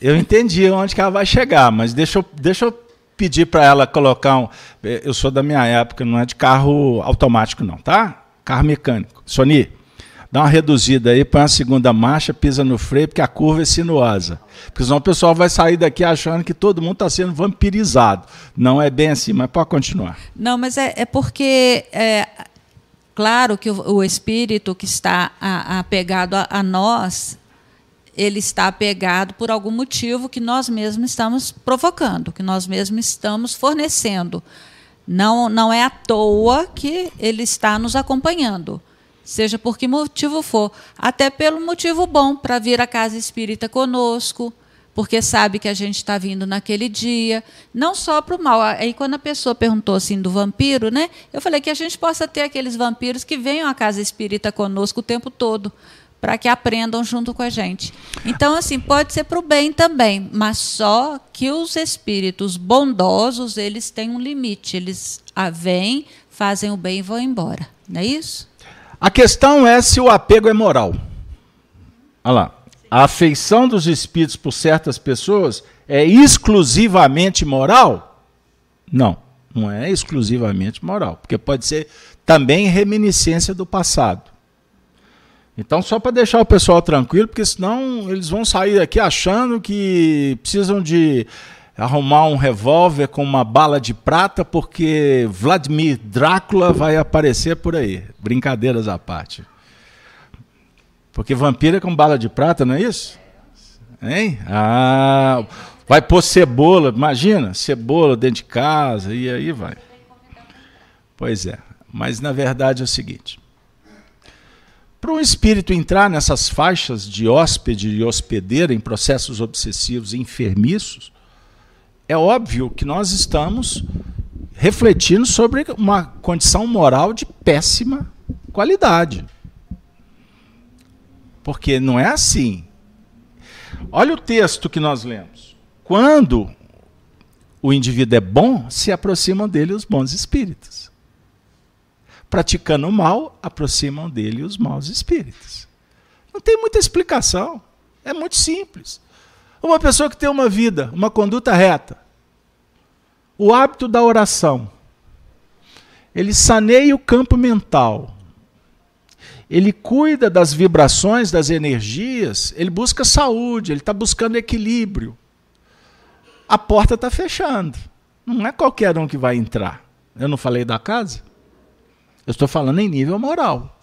Eu entendi onde que ela vai chegar, mas deixa eu, deixa eu pedir para ela colocar um. Eu sou da minha época, não é de carro automático, não, tá? Carro mecânico. Sony, dá uma reduzida aí, põe a segunda marcha, pisa no freio, porque a curva é sinuosa. Porque senão o pessoal vai sair daqui achando que todo mundo está sendo vampirizado. Não é bem assim, mas pode continuar. Não, mas é, é porque. É, claro que o, o, espírito que está apegado a, a nós, ele está apegado por algum motivo que nós mesmos estamos provocando, que nós mesmos estamos fornecendo. Não, não é à toa que ele está nos acompanhando seja por que motivo for, até pelo motivo bom para vir à casa espírita conosco, porque sabe que a gente está vindo naquele dia, não só para o mal. Aí quando a pessoa perguntou assim do vampiro, né? Eu falei que a gente possa ter aqueles vampiros que venham à casa espírita conosco o tempo todo, para que aprendam junto com a gente. Então, assim, pode ser para o bem também, mas só que os espíritos bondosos, eles têm um limite. Eles vêm, fazem o bem e vão embora. Não é isso? A questão é se o apego é moral. Olha lá. A afeição dos espíritos por certas pessoas é exclusivamente moral? Não, não é exclusivamente moral, porque pode ser também reminiscência do passado. Então, só para deixar o pessoal tranquilo, porque senão eles vão sair aqui achando que precisam de arrumar um revólver com uma bala de prata porque Vladimir Drácula vai aparecer por aí. Brincadeiras à parte. Porque vampiro é com bala de prata, não é isso? Hein? Ah, vai pôr cebola, imagina, cebola dentro de casa e aí vai. Pois é, mas na verdade é o seguinte: para um espírito entrar nessas faixas de hóspede e hospedeira em processos obsessivos e enfermiços, é óbvio que nós estamos refletindo sobre uma condição moral de péssima qualidade. Porque não é assim. Olha o texto que nós lemos. Quando o indivíduo é bom, se aproximam dele os bons espíritos. Praticando o mal, aproximam dele os maus espíritos. Não tem muita explicação. É muito simples. Uma pessoa que tem uma vida, uma conduta reta, o hábito da oração, ele saneia o campo mental, ele cuida das vibrações, das energias, ele busca saúde, ele está buscando equilíbrio. A porta está fechando. Não é qualquer um que vai entrar. Eu não falei da casa? Eu estou falando em nível moral.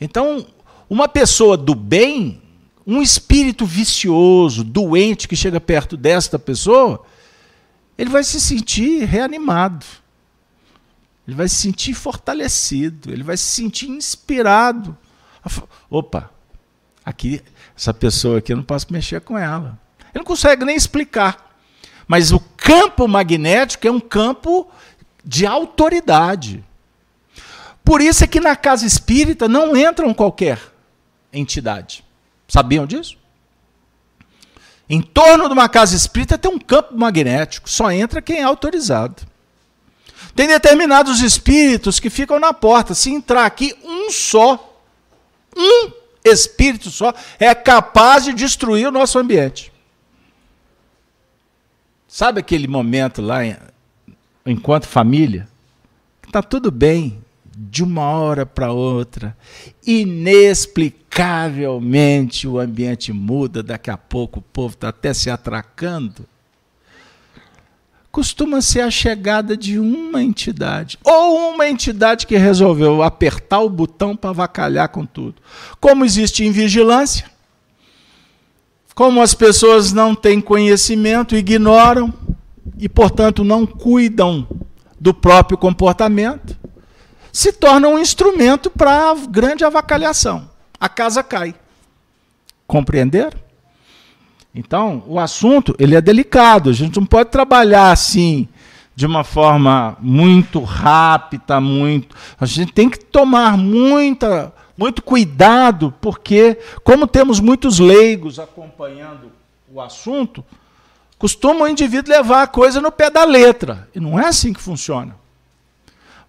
Então, uma pessoa do bem, um espírito vicioso, doente que chega perto desta pessoa, ele vai se sentir reanimado. Ele vai se sentir fortalecido, ele vai se sentir inspirado. Opa, aqui essa pessoa aqui eu não posso mexer com ela. Ele não consegue nem explicar. Mas o campo magnético é um campo de autoridade. Por isso é que na casa espírita não entram qualquer entidade. Sabiam disso? Em torno de uma casa espírita tem um campo magnético, só entra quem é autorizado. Tem determinados espíritos que ficam na porta. Se entrar aqui um só, um espírito só, é capaz de destruir o nosso ambiente. Sabe aquele momento lá, enquanto família? Está tudo bem, de uma hora para outra, inexplicavelmente o ambiente muda, daqui a pouco o povo está até se atracando. Costuma ser a chegada de uma entidade, ou uma entidade que resolveu apertar o botão para avacalhar com tudo. Como existe invigilância, como as pessoas não têm conhecimento, ignoram e, portanto, não cuidam do próprio comportamento, se torna um instrumento para grande avacalhação. A casa cai. Compreenderam? Então, o assunto ele é delicado. A gente não pode trabalhar assim de uma forma muito rápida, muito. A gente tem que tomar muita, muito cuidado, porque como temos muitos leigos acompanhando o assunto, costuma o indivíduo levar a coisa no pé da letra. E não é assim que funciona.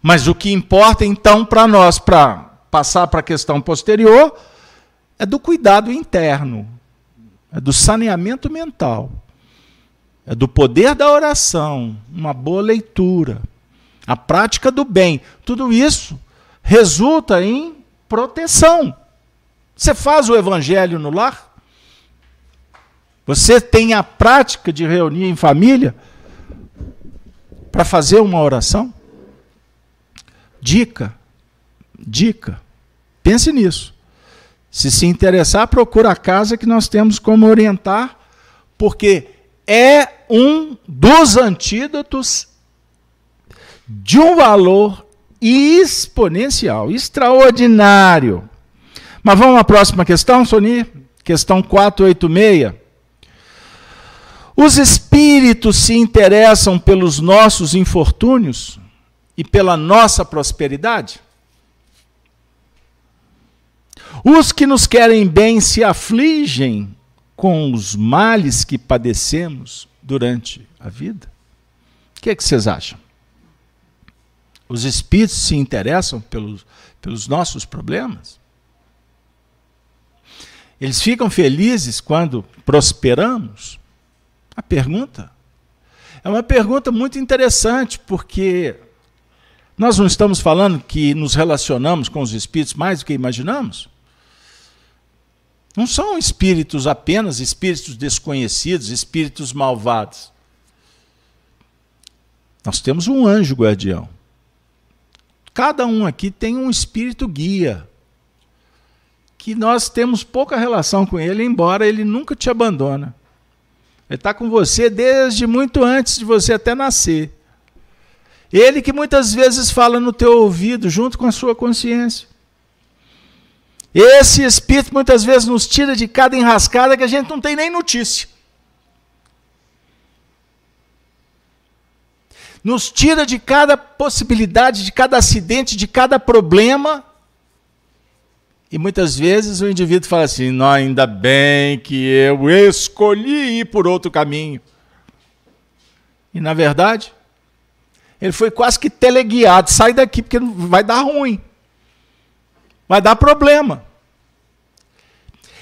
Mas o que importa então para nós, para passar para a questão posterior, é do cuidado interno, é do saneamento mental, é do poder da oração, uma boa leitura, a prática do bem. Tudo isso resulta em proteção. Você faz o evangelho no lar? Você tem a prática de reunir em família para fazer uma oração? Dica, dica, pense nisso. Se se interessar, procura a casa que nós temos como orientar, porque é um dos antídotos de um valor exponencial, extraordinário. Mas vamos à próxima questão, Soni? Questão 486. Os espíritos se interessam pelos nossos infortúnios? E pela nossa prosperidade? Os que nos querem bem se afligem com os males que padecemos durante a vida? O que, é que vocês acham? Os espíritos se interessam pelos, pelos nossos problemas? Eles ficam felizes quando prosperamos? A pergunta é uma pergunta muito interessante, porque nós não estamos falando que nos relacionamos com os espíritos mais do que imaginamos? Não são espíritos apenas espíritos desconhecidos, espíritos malvados. Nós temos um anjo guardião. Cada um aqui tem um espírito guia. Que nós temos pouca relação com ele, embora ele nunca te abandona. Ele está com você desde muito antes de você até nascer. Ele que muitas vezes fala no teu ouvido, junto com a sua consciência. Esse Espírito muitas vezes nos tira de cada enrascada que a gente não tem nem notícia. Nos tira de cada possibilidade, de cada acidente, de cada problema. E muitas vezes o indivíduo fala assim: não, ainda bem que eu escolhi ir por outro caminho. E na verdade, ele foi quase que teleguiado. Sai daqui, porque vai dar ruim. Vai dar problema.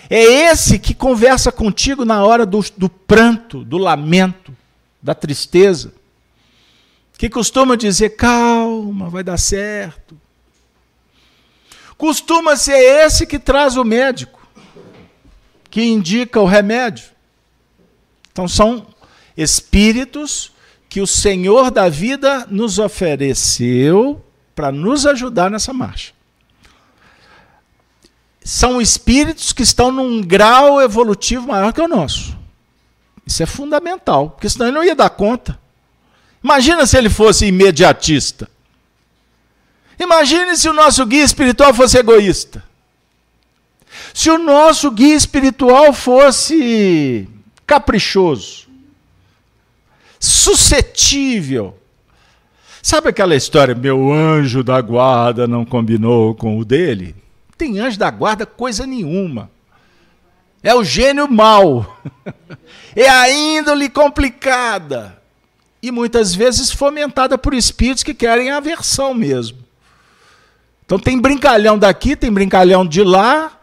É esse que conversa contigo na hora do, do pranto, do lamento, da tristeza. Que costuma dizer: calma, vai dar certo. Costuma ser esse que traz o médico, que indica o remédio. Então são espíritos que o Senhor da vida nos ofereceu para nos ajudar nessa marcha. São espíritos que estão num grau evolutivo maior que o nosso. Isso é fundamental, porque senão ele não ia dar conta. Imagina se ele fosse imediatista. Imagine se o nosso guia espiritual fosse egoísta. Se o nosso guia espiritual fosse caprichoso suscetível. Sabe aquela história, meu anjo da guarda não combinou com o dele? Tem anjo da guarda coisa nenhuma. É o gênio mau. É a índole complicada. E muitas vezes fomentada por espíritos que querem a aversão mesmo. Então tem brincalhão daqui, tem brincalhão de lá,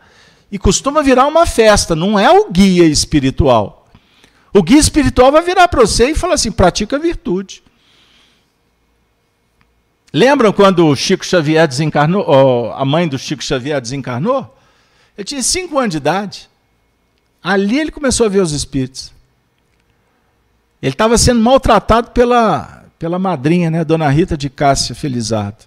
e costuma virar uma festa, não é o guia espiritual. O guia espiritual vai virar para você e falar assim: pratica a virtude. Lembram quando o Chico Xavier desencarnou, a mãe do Chico Xavier desencarnou? Ele tinha cinco anos de idade. Ali ele começou a ver os espíritos. Ele estava sendo maltratado pela, pela madrinha, né, Dona Rita de Cássia Felizardo.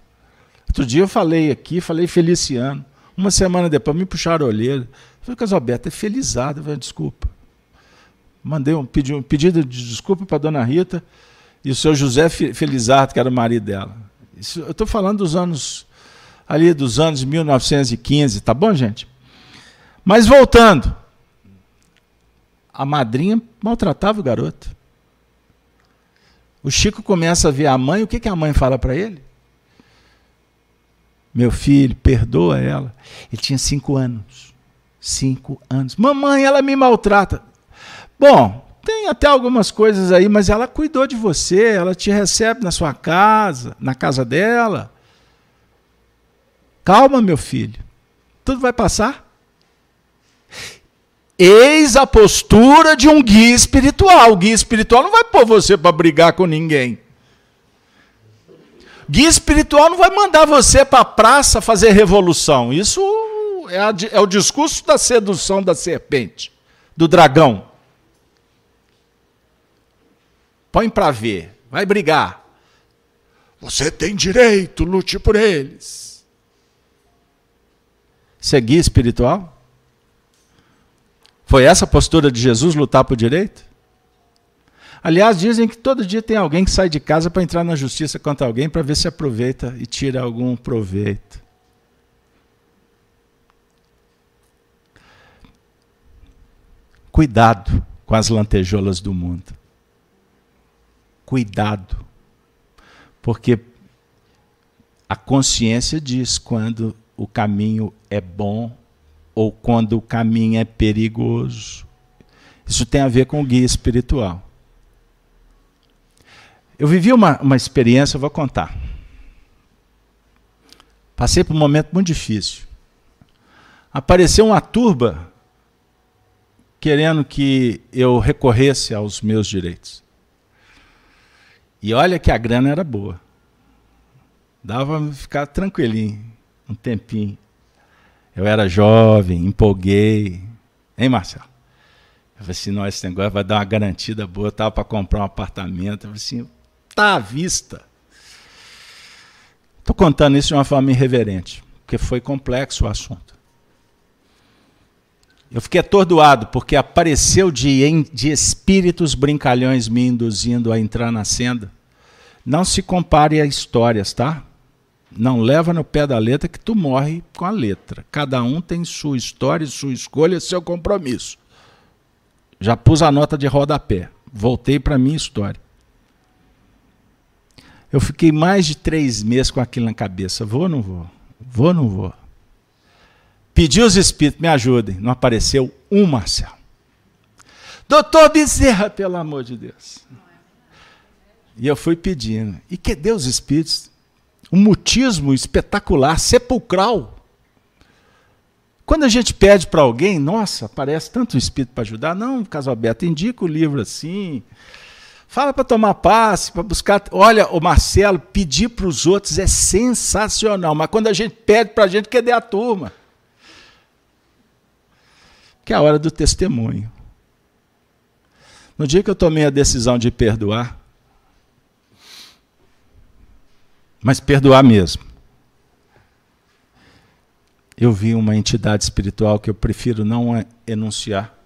Outro dia eu falei aqui, falei Feliciano. Uma semana depois me puxaram a olheira. Eu falei, Casalberto, é Felizardo. Desculpa. Mandei um, pedi, um pedido de desculpa para a Dona Rita e o seu José Felizardo, que era o marido dela. Isso, eu estou falando dos anos, ali dos anos 1915, tá bom, gente? Mas voltando, a madrinha maltratava o garoto. O Chico começa a ver a mãe, o que, que a mãe fala para ele? Meu filho, perdoa ela. Ele tinha cinco anos. Cinco anos. Mamãe, ela me maltrata. Bom, tem até algumas coisas aí, mas ela cuidou de você, ela te recebe na sua casa, na casa dela. Calma, meu filho. Tudo vai passar. Eis a postura de um guia espiritual. O guia espiritual não vai pôr você para brigar com ninguém. Guia espiritual não vai mandar você para a praça fazer revolução. Isso é, a, é o discurso da sedução da serpente, do dragão. Põe para ver, vai brigar. Você tem direito, lute por eles. Isso é guia espiritual? Foi essa a postura de Jesus lutar por direito? Aliás, dizem que todo dia tem alguém que sai de casa para entrar na justiça contra alguém para ver se aproveita e tira algum proveito. Cuidado com as lantejoulas do mundo. Cuidado. Porque a consciência diz quando o caminho é bom ou quando o caminho é perigoso. Isso tem a ver com o guia espiritual. Eu vivi uma, uma experiência, eu vou contar. Passei por um momento muito difícil. Apareceu uma turba querendo que eu recorresse aos meus direitos. E olha que a grana era boa. Dava para ficar tranquilinho, um tempinho. Eu era jovem, empolguei. Hein, Marcelo? Eu falei assim, não, esse negócio vai dar uma garantida boa. Estava para comprar um apartamento. Eu falei assim, está à vista. Estou contando isso de uma forma irreverente, porque foi complexo o assunto. Eu fiquei atordoado porque apareceu de, de espíritos brincalhões me induzindo a entrar na senda. Não se compare a histórias, tá? Não leva no pé da letra que tu morre com a letra. Cada um tem sua história, sua escolha, seu compromisso. Já pus a nota de rodapé. Voltei para minha história. Eu fiquei mais de três meses com aquilo na cabeça. Vou ou não vou? Vou ou não vou? Pedi os espíritos, me ajudem. Não apareceu um Marcelo. Doutor Bezerra, pelo amor de Deus. E eu fui pedindo. E que Deus espíritos? Um mutismo espetacular, sepulcral. Quando a gente pede para alguém, nossa, aparece tanto espírito para ajudar. Não, caso aberto, indica o livro assim. Fala para tomar passe, para buscar. Olha, o Marcelo, pedir para os outros é sensacional, mas quando a gente pede para a gente, cadê a turma? Que é a hora do testemunho. No dia que eu tomei a decisão de perdoar, mas perdoar mesmo, eu vi uma entidade espiritual que eu prefiro não enunciar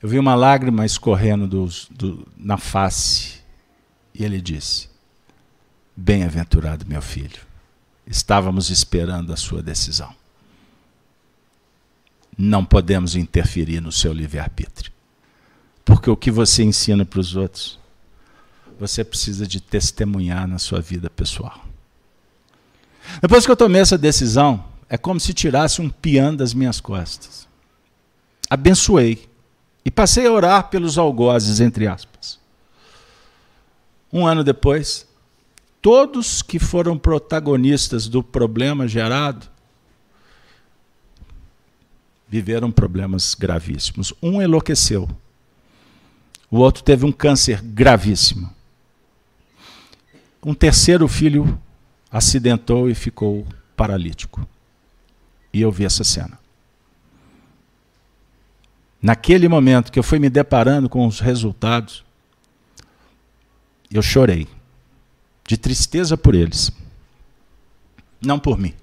eu vi uma lágrima escorrendo do, do, na face e ele disse: Bem-aventurado, meu filho, estávamos esperando a sua decisão. Não podemos interferir no seu livre-arbítrio. Porque o que você ensina para os outros, você precisa de testemunhar na sua vida pessoal. Depois que eu tomei essa decisão, é como se tirasse um piano das minhas costas. Abençoei. E passei a orar pelos algozes, entre aspas. Um ano depois, todos que foram protagonistas do problema gerado viveram problemas gravíssimos. Um enlouqueceu, o outro teve um câncer gravíssimo. Um terceiro filho acidentou e ficou paralítico. E eu vi essa cena. Naquele momento que eu fui me deparando com os resultados, eu chorei de tristeza por eles, não por mim.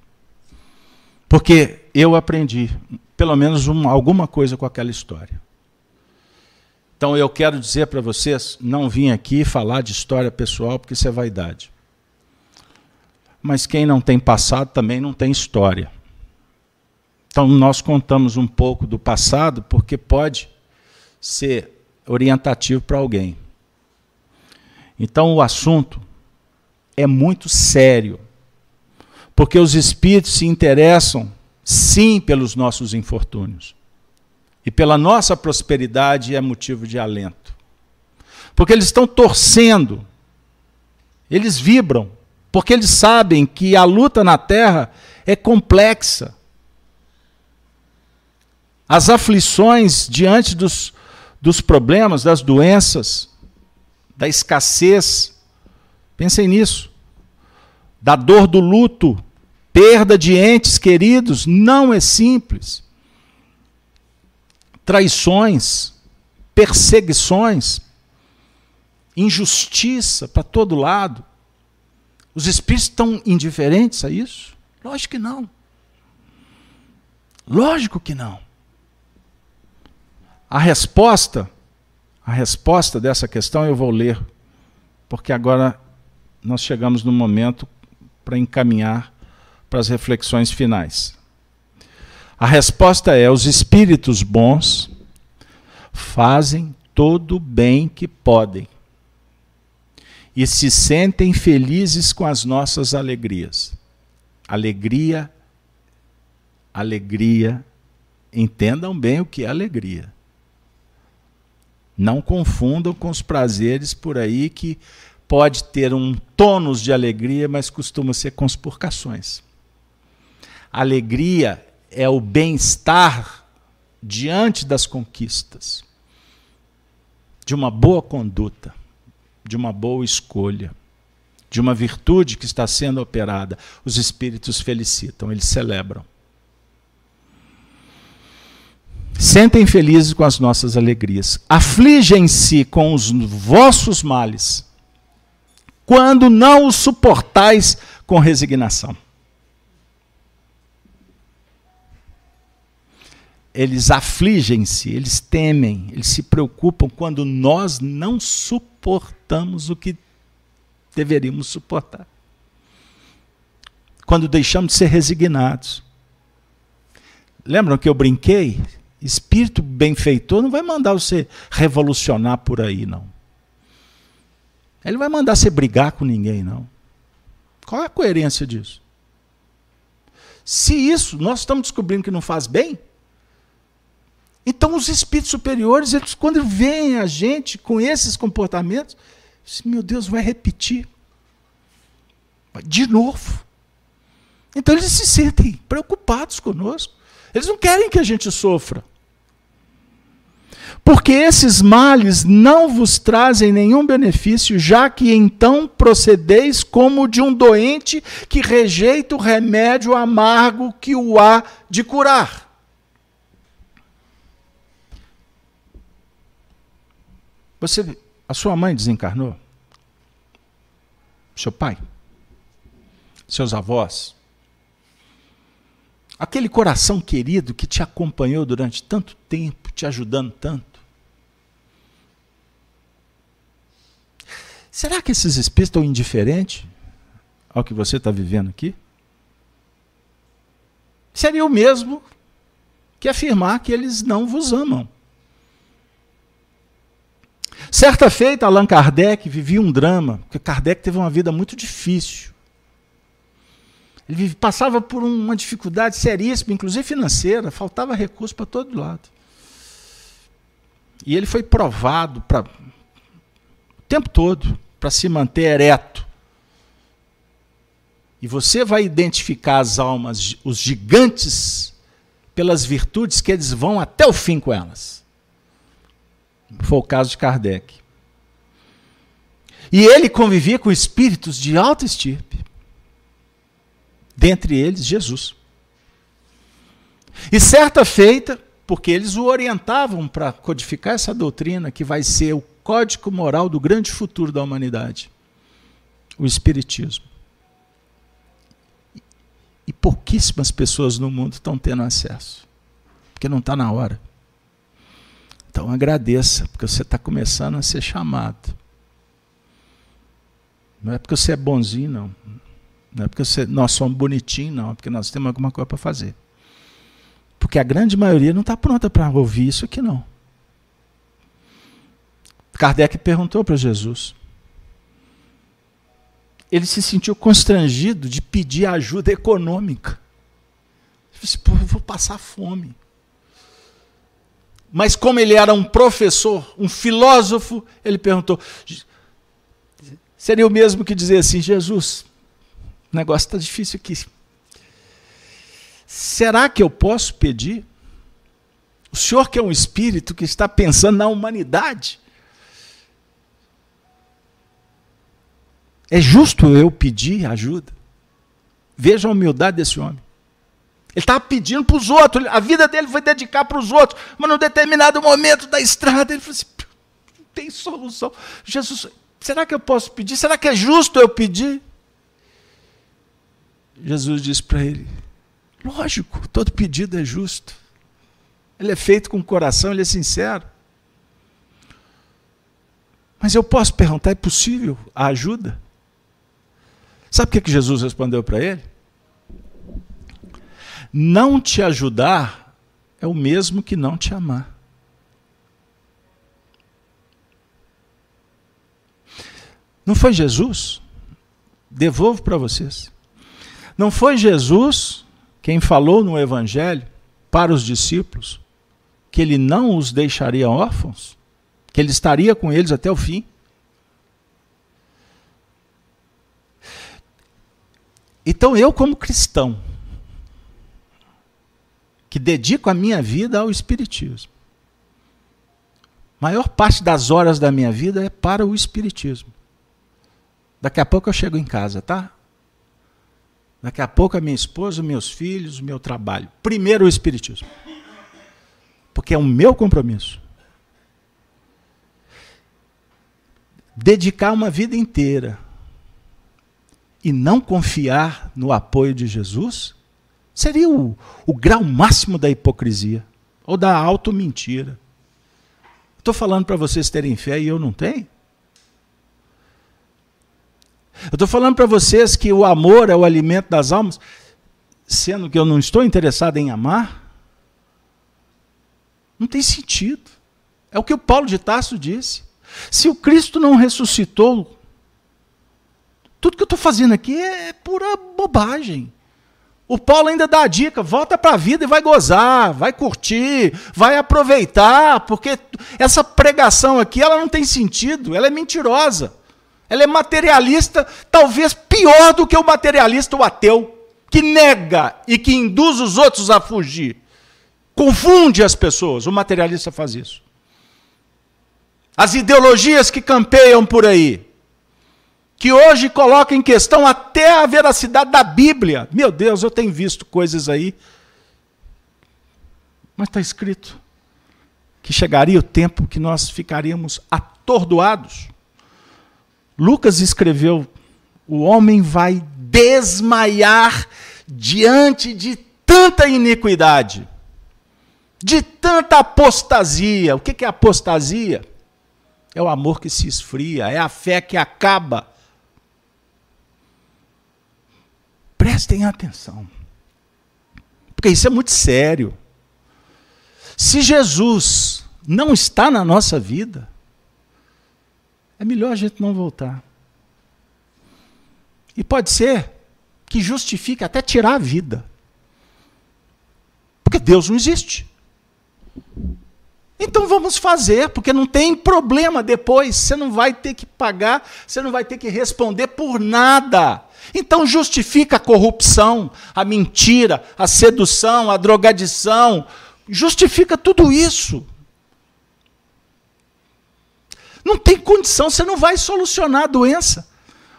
Porque eu aprendi pelo menos uma, alguma coisa com aquela história. Então eu quero dizer para vocês, não vim aqui falar de história pessoal porque isso é vaidade. Mas quem não tem passado também não tem história. Então nós contamos um pouco do passado porque pode ser orientativo para alguém. Então o assunto é muito sério. Porque os espíritos se interessam sim pelos nossos infortúnios. E pela nossa prosperidade é motivo de alento. Porque eles estão torcendo, eles vibram, porque eles sabem que a luta na terra é complexa. As aflições diante dos, dos problemas, das doenças, da escassez, pensem nisso, da dor do luto, perda de entes queridos, não é simples traições, perseguições, injustiça para todo lado. Os espíritos estão indiferentes a isso? Lógico que não. Lógico que não. A resposta, a resposta dessa questão eu vou ler, porque agora nós chegamos no momento para encaminhar para as reflexões finais. A resposta é: os espíritos bons fazem todo o bem que podem e se sentem felizes com as nossas alegrias. Alegria, alegria, entendam bem o que é alegria. Não confundam com os prazeres por aí que pode ter um tônus de alegria, mas costuma ser conspurcações. Alegria é o bem-estar diante das conquistas, de uma boa conduta, de uma boa escolha, de uma virtude que está sendo operada. Os espíritos felicitam, eles celebram. Sentem felizes com as nossas alegrias. Afligem-se com os vossos males, quando não os suportais com resignação. Eles afligem-se, eles temem, eles se preocupam quando nós não suportamos o que deveríamos suportar. Quando deixamos de ser resignados. Lembram que eu brinquei? Espírito benfeitor não vai mandar você revolucionar por aí, não. Ele vai mandar você brigar com ninguém, não. Qual é a coerência disso? Se isso nós estamos descobrindo que não faz bem, então, os espíritos superiores, eles, quando veem a gente com esses comportamentos, meu Deus, vai repetir. De novo. Então, eles se sentem preocupados conosco. Eles não querem que a gente sofra. Porque esses males não vos trazem nenhum benefício, já que então procedeis como de um doente que rejeita o remédio amargo que o há de curar. Você, a sua mãe desencarnou? Seu pai? Seus avós? Aquele coração querido que te acompanhou durante tanto tempo, te ajudando tanto? Será que esses espíritos estão indiferentes ao que você está vivendo aqui? Seria o mesmo que afirmar que eles não vos amam. Certa feita, Allan Kardec vivia um drama, porque Kardec teve uma vida muito difícil. Ele passava por uma dificuldade seríssima, inclusive financeira, faltava recurso para todo lado. E ele foi provado pra, o tempo todo para se manter ereto. E você vai identificar as almas, os gigantes, pelas virtudes que eles vão até o fim com elas. Foi o caso de Kardec. E ele convivia com espíritos de alta estirpe. Dentre eles, Jesus. E certa feita, porque eles o orientavam para codificar essa doutrina que vai ser o código moral do grande futuro da humanidade o Espiritismo. E pouquíssimas pessoas no mundo estão tendo acesso, porque não está na hora. Então agradeça, porque você está começando a ser chamado. Não é porque você é bonzinho, não. Não é porque você, nós somos bonitinhos, não. É porque nós temos alguma coisa para fazer. Porque a grande maioria não está pronta para ouvir isso aqui, não. Kardec perguntou para Jesus. Ele se sentiu constrangido de pedir ajuda econômica. Ele disse, Pô, eu vou passar fome. Mas como ele era um professor, um filósofo, ele perguntou: seria o mesmo que dizer assim, Jesus, o negócio está difícil aqui. Será que eu posso pedir? O senhor que é um espírito que está pensando na humanidade, é justo eu pedir ajuda? Veja a humildade desse homem. Ele estava pedindo para os outros, a vida dele foi dedicar para os outros, mas num determinado momento da estrada ele falou assim: não tem solução. Jesus, será que eu posso pedir? Será que é justo eu pedir? Jesus disse para ele: lógico, todo pedido é justo. Ele é feito com o coração, ele é sincero. Mas eu posso perguntar: é possível a ajuda? Sabe o que Jesus respondeu para ele? Não te ajudar é o mesmo que não te amar. Não foi Jesus? Devolvo para vocês. Não foi Jesus quem falou no Evangelho para os discípulos que ele não os deixaria órfãos? Que ele estaria com eles até o fim? Então eu, como cristão, que dedico a minha vida ao Espiritismo. Maior parte das horas da minha vida é para o Espiritismo. Daqui a pouco eu chego em casa, tá? Daqui a pouco a minha esposa, meus filhos, o meu trabalho. Primeiro o Espiritismo. Porque é o meu compromisso. Dedicar uma vida inteira e não confiar no apoio de Jesus Seria o, o grau máximo da hipocrisia ou da auto-mentira. Estou falando para vocês terem fé e eu não tenho. Eu estou falando para vocês que o amor é o alimento das almas, sendo que eu não estou interessado em amar. Não tem sentido. É o que o Paulo de Tarso disse. Se o Cristo não ressuscitou, tudo que eu estou fazendo aqui é pura bobagem. O Paulo ainda dá a dica: volta para a vida e vai gozar, vai curtir, vai aproveitar, porque essa pregação aqui ela não tem sentido, ela é mentirosa. Ela é materialista, talvez pior do que o materialista o ateu, que nega e que induz os outros a fugir. Confunde as pessoas, o materialista faz isso. As ideologias que campeiam por aí, que hoje coloca em questão até a veracidade da Bíblia. Meu Deus, eu tenho visto coisas aí. Mas está escrito que chegaria o tempo que nós ficaríamos atordoados. Lucas escreveu: o homem vai desmaiar diante de tanta iniquidade, de tanta apostasia. O que é apostasia? É o amor que se esfria, é a fé que acaba Prestem atenção. Porque isso é muito sério. Se Jesus não está na nossa vida, é melhor a gente não voltar. E pode ser que justifique até tirar a vida. Porque Deus não existe. Então vamos fazer, porque não tem problema depois. Você não vai ter que pagar, você não vai ter que responder por nada. Então justifica a corrupção, a mentira, a sedução, a drogadição. Justifica tudo isso. Não tem condição, você não vai solucionar a doença.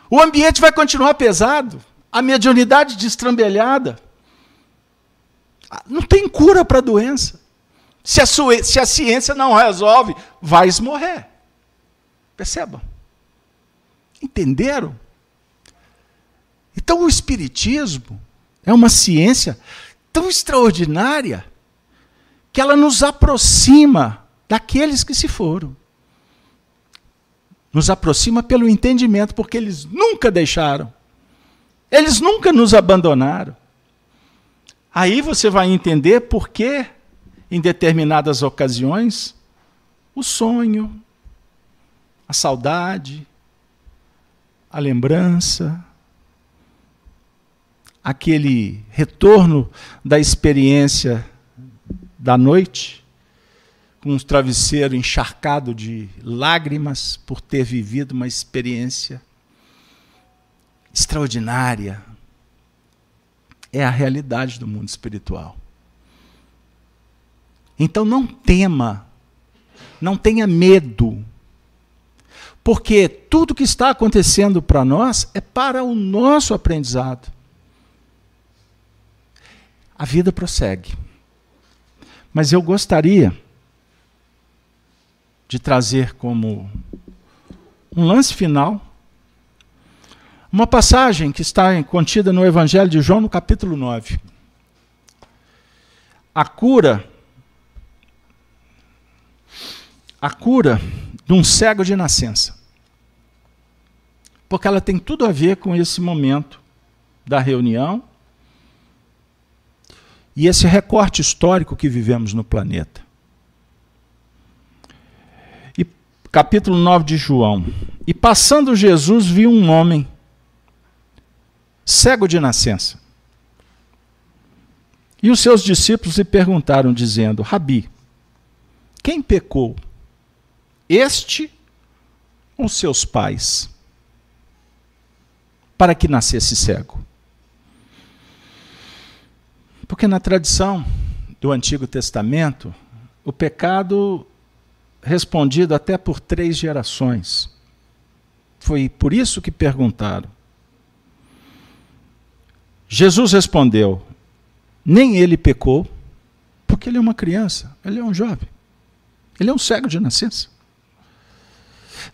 O ambiente vai continuar pesado, a mediunidade destrambelhada. Não tem cura para a doença. Se a, sua, se a ciência não resolve, vai morrer. Percebam? Entenderam? Então o Espiritismo é uma ciência tão extraordinária que ela nos aproxima daqueles que se foram. Nos aproxima pelo entendimento, porque eles nunca deixaram. Eles nunca nos abandonaram. Aí você vai entender por que, em determinadas ocasiões, o sonho, a saudade, a lembrança, aquele retorno da experiência da noite, com um travesseiro encharcado de lágrimas por ter vivido uma experiência extraordinária. É a realidade do mundo espiritual. Então não tema, não tenha medo, porque tudo que está acontecendo para nós é para o nosso aprendizado a vida prossegue. Mas eu gostaria de trazer como um lance final uma passagem que está contida no Evangelho de João, no capítulo 9. A cura a cura de um cego de nascença. Porque ela tem tudo a ver com esse momento da reunião e esse recorte histórico que vivemos no planeta. E capítulo 9 de João. E passando Jesus viu um homem cego de nascença. E os seus discípulos lhe perguntaram, dizendo: Rabi, quem pecou? Este ou seus pais? Para que nascesse cego? Porque na tradição do Antigo Testamento, o pecado respondido até por três gerações. Foi por isso que perguntaram. Jesus respondeu: nem ele pecou, porque ele é uma criança, ele é um jovem, ele é um cego de nascença.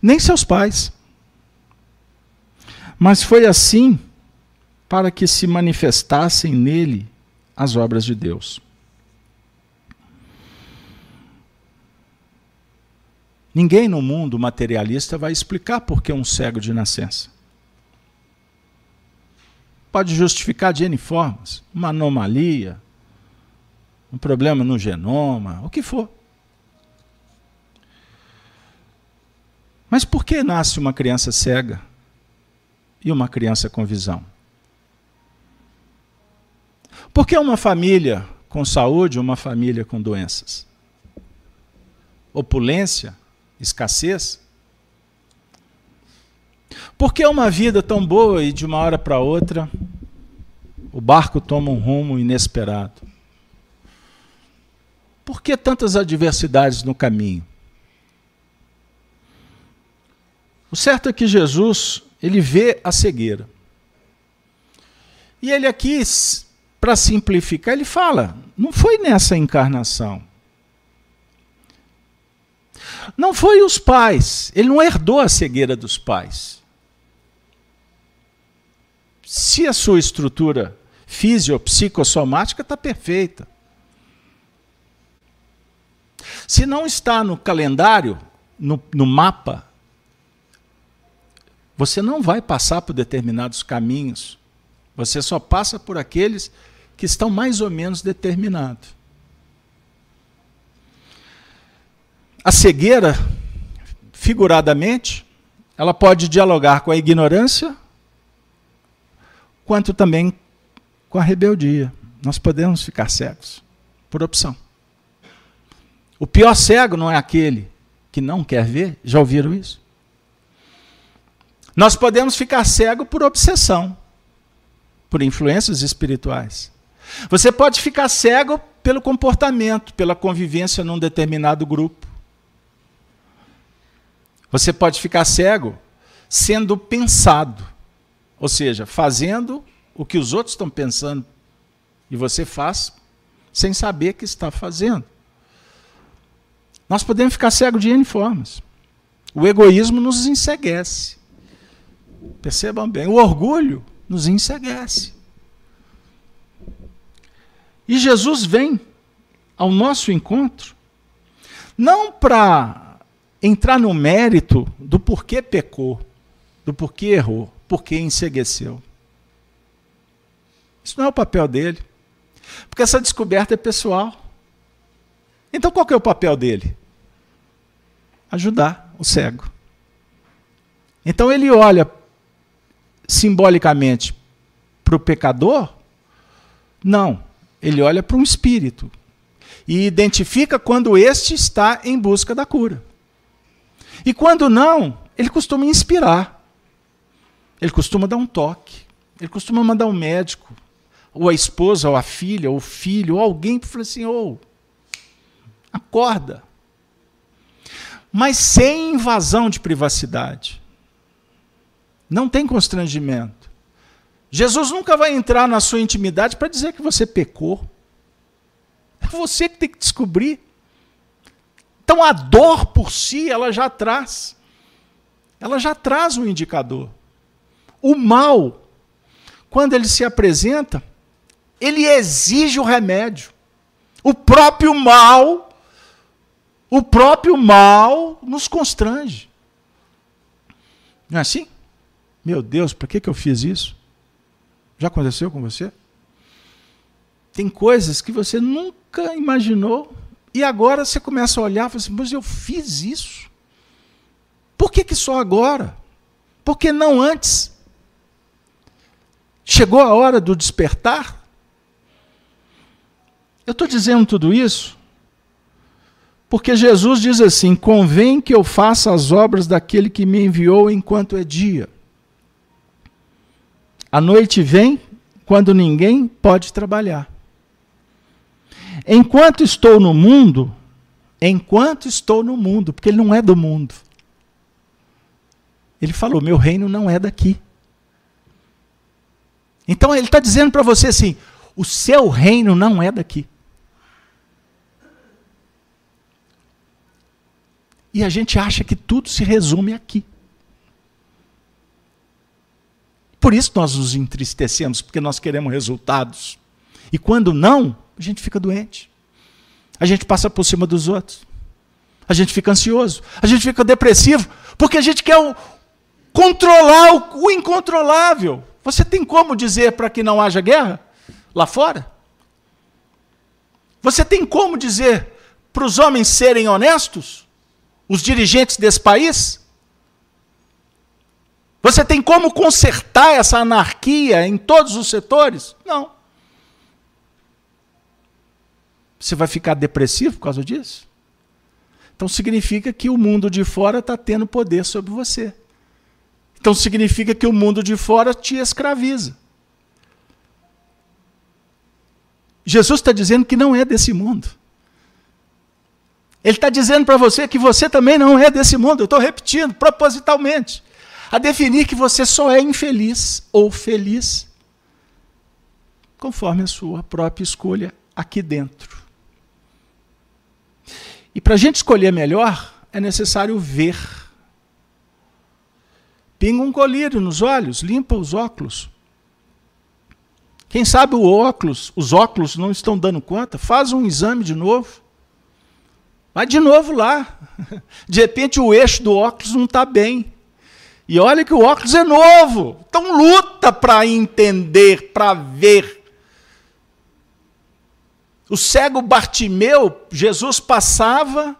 Nem seus pais. Mas foi assim para que se manifestassem nele as obras de Deus. Ninguém no mundo materialista vai explicar por que um cego de nascença. Pode justificar de N formas, uma anomalia, um problema no genoma, o que for. Mas por que nasce uma criança cega e uma criança com visão? Por que uma família com saúde, uma família com doenças? Opulência, escassez? Por que uma vida tão boa e de uma hora para outra o barco toma um rumo inesperado? Por que tantas adversidades no caminho? O certo é que Jesus, ele vê a cegueira. E ele aqui para simplificar, ele fala: não foi nessa encarnação. Não foi os pais, ele não herdou a cegueira dos pais. Se a sua estrutura fisiopsicossomática está perfeita. Se não está no calendário, no, no mapa, você não vai passar por determinados caminhos. Você só passa por aqueles que estão mais ou menos determinados. A cegueira, figuradamente, ela pode dialogar com a ignorância, quanto também com a rebeldia. Nós podemos ficar cegos por opção. O pior cego não é aquele que não quer ver, já ouviram isso? Nós podemos ficar cego por obsessão, por influências espirituais. Você pode ficar cego pelo comportamento, pela convivência num determinado grupo. Você pode ficar cego sendo pensado, ou seja, fazendo o que os outros estão pensando e você faz sem saber que está fazendo. Nós podemos ficar cegos de N formas. O egoísmo nos enseguece. Percebam bem, o orgulho nos enseguece. E Jesus vem ao nosso encontro, não para entrar no mérito do porquê pecou, do porquê errou, porquê ensegueceu. Isso não é o papel dele. Porque essa descoberta é pessoal. Então qual que é o papel dele? Ajudar o cego. Então ele olha simbolicamente para o pecador? Não. Ele olha para um espírito e identifica quando este está em busca da cura. E quando não, ele costuma inspirar. Ele costuma dar um toque. Ele costuma mandar um médico, ou a esposa, ou a filha, ou o filho, ou alguém para falar assim: ô, oh, acorda. Mas sem invasão de privacidade. Não tem constrangimento. Jesus nunca vai entrar na sua intimidade para dizer que você pecou. É você que tem que descobrir. Então a dor por si, ela já traz. Ela já traz um indicador. O mal, quando ele se apresenta, ele exige o remédio. O próprio mal, o próprio mal nos constrange. Não é assim? Meu Deus, para que, que eu fiz isso? Já aconteceu com você? Tem coisas que você nunca imaginou e agora você começa a olhar e fala assim, mas eu fiz isso. Por que, que só agora? Por que não antes? Chegou a hora do despertar? Eu estou dizendo tudo isso porque Jesus diz assim: convém que eu faça as obras daquele que me enviou enquanto é dia. A noite vem quando ninguém pode trabalhar. Enquanto estou no mundo, enquanto estou no mundo, porque ele não é do mundo. Ele falou: meu reino não é daqui. Então ele está dizendo para você assim: o seu reino não é daqui. E a gente acha que tudo se resume aqui. Por isso nós nos entristecemos, porque nós queremos resultados. E quando não, a gente fica doente. A gente passa por cima dos outros. A gente fica ansioso. A gente fica depressivo, porque a gente quer o, controlar o, o incontrolável. Você tem como dizer para que não haja guerra lá fora? Você tem como dizer para os homens serem honestos? Os dirigentes desse país? Você tem como consertar essa anarquia em todos os setores? Não. Você vai ficar depressivo por causa disso? Então significa que o mundo de fora está tendo poder sobre você. Então significa que o mundo de fora te escraviza. Jesus está dizendo que não é desse mundo. Ele está dizendo para você que você também não é desse mundo. Eu estou repetindo propositalmente a definir que você só é infeliz ou feliz conforme a sua própria escolha aqui dentro. E para a gente escolher melhor, é necessário ver. Pinga um colírio nos olhos, limpa os óculos. Quem sabe o óculos, os óculos não estão dando conta, faz um exame de novo. Vai de novo lá. De repente o eixo do óculos não está bem. E olha que o óculos é novo. Então luta para entender, para ver. O cego Bartimeu, Jesus passava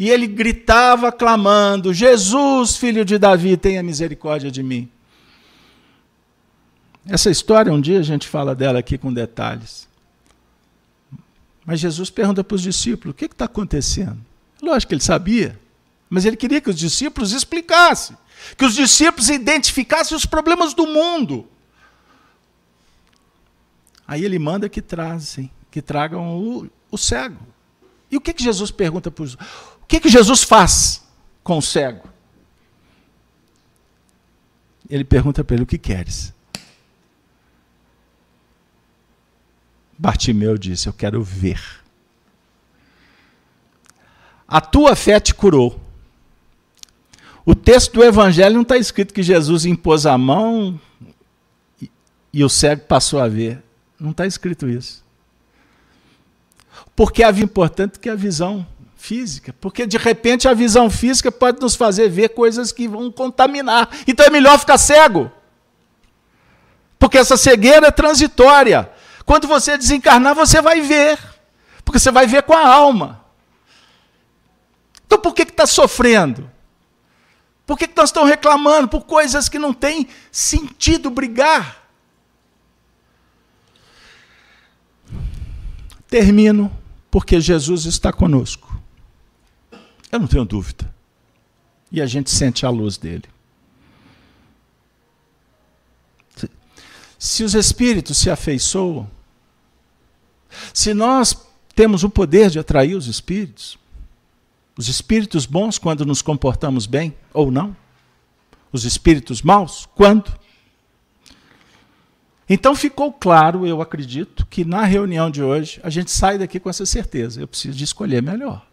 E ele gritava, clamando: Jesus, filho de Davi, tenha misericórdia de mim. Essa história, um dia a gente fala dela aqui com detalhes. Mas Jesus pergunta para os discípulos: o que está acontecendo? Lógico que ele sabia, mas ele queria que os discípulos explicassem, que os discípulos identificassem os problemas do mundo. Aí ele manda que trazem, que tragam o, o cego. E o que, que Jesus pergunta para os. O que, que Jesus faz com o cego? Ele pergunta para ele: O que queres? Bartimeu disse: Eu quero ver. A tua fé te curou. O texto do Evangelho não está escrito que Jesus impôs a mão e, o cego passou a ver. Não está escrito isso. Porque havia importante que a visão física. Porque de repente a visão física pode nos fazer ver coisas que vão contaminar. Então é melhor ficar cego. Porque essa cegueira é transitória. Quando você desencarnar, você vai ver. Porque você vai ver com a alma. Então por que está sofrendo? Por que, que nós estamos reclamando por coisas que não tem sentido brigar? Termino porque Jesus está conosco. Eu não tenho dúvida. E a gente sente a luz dele. Se os espíritos se afeiçoam, se nós temos o poder de atrair os espíritos, os espíritos bons quando nos comportamos bem ou não, os espíritos maus quando. Então ficou claro, eu acredito, que na reunião de hoje a gente sai daqui com essa certeza. Eu preciso de escolher melhor.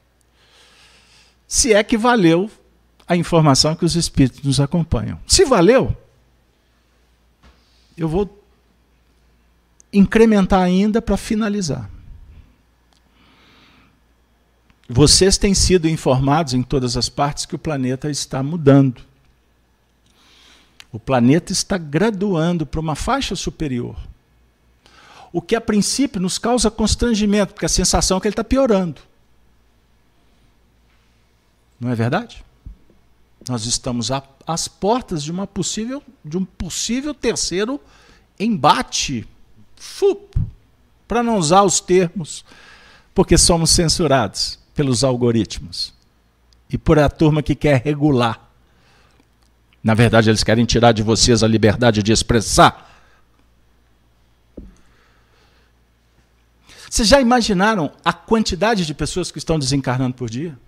Se é que valeu a informação que os espíritos nos acompanham. Se valeu, eu vou incrementar ainda para finalizar. Vocês têm sido informados em todas as partes que o planeta está mudando. O planeta está graduando para uma faixa superior. O que a princípio nos causa constrangimento, porque a sensação é que ele está piorando. Não é verdade? Nós estamos às portas de, uma possível, de um possível terceiro embate. Para não usar os termos, porque somos censurados pelos algoritmos e por a turma que quer regular na verdade, eles querem tirar de vocês a liberdade de expressar. Vocês já imaginaram a quantidade de pessoas que estão desencarnando por dia?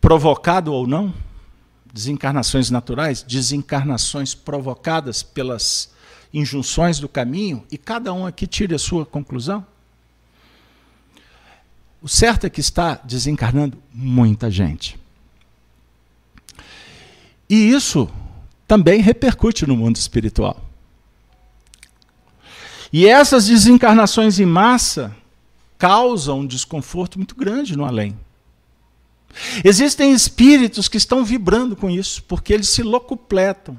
Provocado ou não? Desencarnações naturais, desencarnações provocadas pelas injunções do caminho, e cada um aqui tire a sua conclusão. O certo é que está desencarnando muita gente. E isso também repercute no mundo espiritual. E essas desencarnações em massa causam um desconforto muito grande no além. Existem espíritos que estão vibrando com isso, porque eles se locupletam.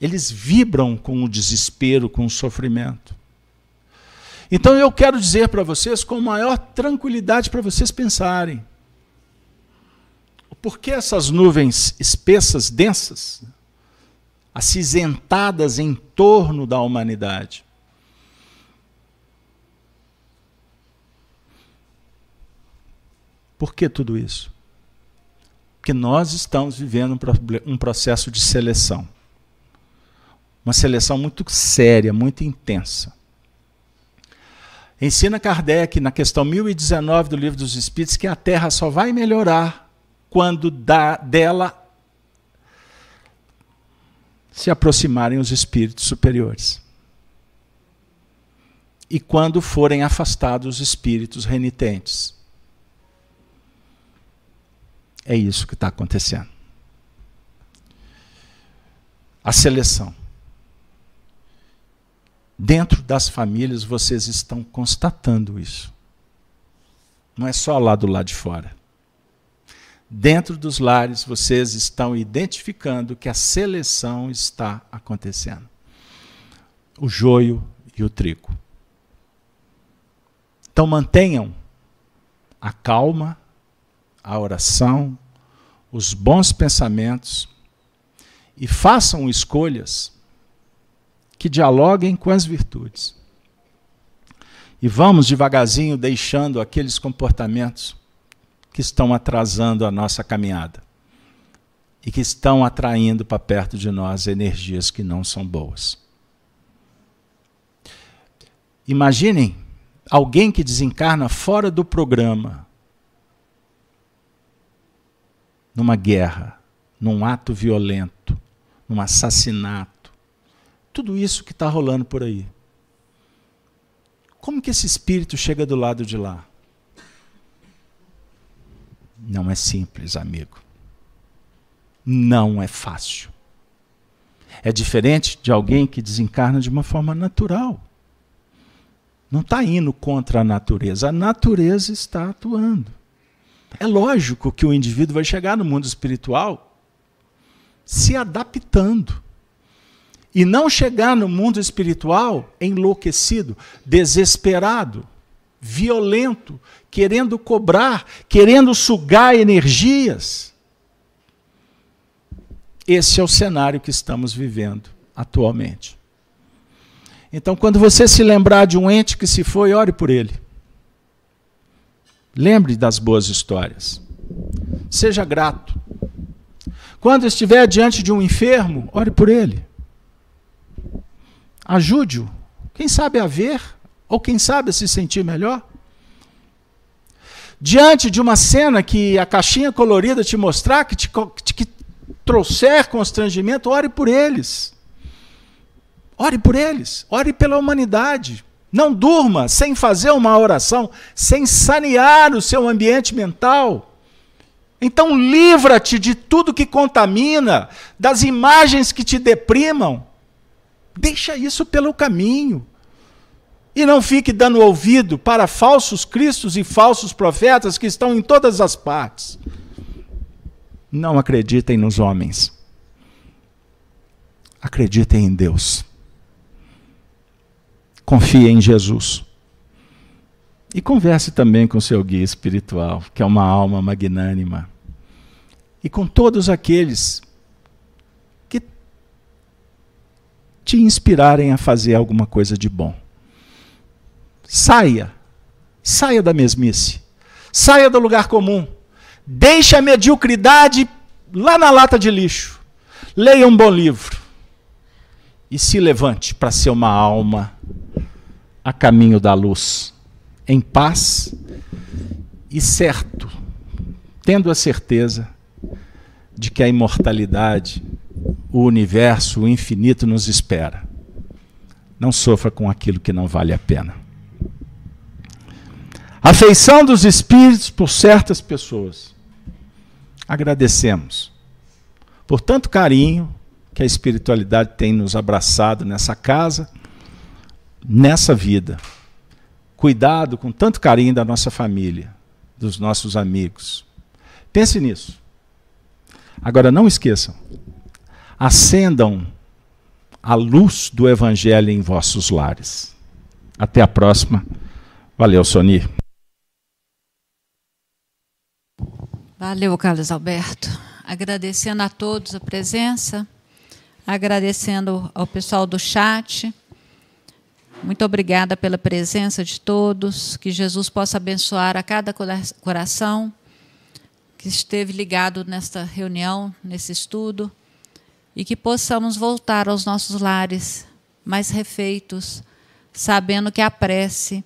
Eles vibram com o desespero, com o sofrimento. Então eu quero dizer para vocês com maior tranquilidade para vocês pensarem. Por que essas nuvens espessas, densas, acinzentadas em torno da humanidade? Por que tudo isso? Porque nós estamos vivendo um processo de seleção. Uma seleção muito séria, muito intensa. Ensina Kardec, na questão 1019 do Livro dos Espíritos, que a Terra só vai melhorar quando da, dela se aproximarem os espíritos superiores. E quando forem afastados os espíritos renitentes. É isso que está acontecendo. A seleção. Dentro das famílias vocês estão constatando isso. Não é só lá do lado de fora. Dentro dos lares vocês estão identificando que a seleção está acontecendo. O joio e o trigo. Então mantenham a calma, a oração, os bons pensamentos e façam escolhas que dialoguem com as virtudes. E vamos devagarzinho deixando aqueles comportamentos que estão atrasando a nossa caminhada e que estão atraindo para perto de nós energias que não são boas. Imaginem alguém que desencarna fora do programa, numa guerra, num ato violento, num assassinato, tudo isso que está rolando por aí. Como que esse espírito chega do lado de lá? Não é simples, amigo. Não é fácil. É diferente de alguém que desencarna de uma forma natural. Não está indo contra a natureza. A natureza está atuando. É lógico que o indivíduo vai chegar no mundo espiritual se adaptando. E não chegar no mundo espiritual enlouquecido, desesperado, violento, querendo cobrar, querendo sugar energias. Esse é o cenário que estamos vivendo atualmente. Então, quando você se lembrar de um ente que se foi, ore por ele. Lembre das boas histórias. Seja grato. Quando estiver diante de um enfermo, ore por ele. Ajude-o. Quem sabe a ver, ou quem sabe a se sentir melhor. Diante de uma cena que a caixinha colorida te mostrar, que te, que trouxer constrangimento, ore por eles. Ore por eles, ore pela humanidade. Não durma sem fazer uma oração, sem sanear o seu ambiente mental. Então livra-te de tudo que contamina, das imagens que te deprimam. Deixa isso pelo caminho. E não fique dando ouvido para falsos cristos e falsos profetas que estão em todas as partes. Não acreditem nos homens. Acreditem em Deus. Confie em Jesus. E converse também com seu guia espiritual, que é uma alma magnânima. E com todos aqueles que te inspirarem a fazer alguma coisa de bom. Saia. Saia da mesmice. Saia do lugar comum. Deixe a mediocridade lá na lata de lixo. Leia um bom livro. E se levante para ser uma alma a caminho da luz, em paz e certo, tendo a certeza de que a imortalidade, o universo, o infinito nos espera. Não sofra com aquilo que não vale a pena. Afeição dos espíritos por certas pessoas. Agradecemos por tanto carinho que a espiritualidade tem nos abraçado nessa casa nessa vida. Cuidado com tanto carinho da nossa família, dos nossos amigos. Pense nisso. Agora não esqueçam. Acendam a luz do evangelho em vossos lares. Até a próxima. Valeu, Soni. Valeu, Carlos Alberto. Agradecendo a todos a presença, agradecendo ao pessoal do chat. Muito obrigada pela presença de todos. Que Jesus possa abençoar a cada coração que esteve ligado nesta reunião, nesse estudo, e que possamos voltar aos nossos lares mais refeitos, sabendo que a prece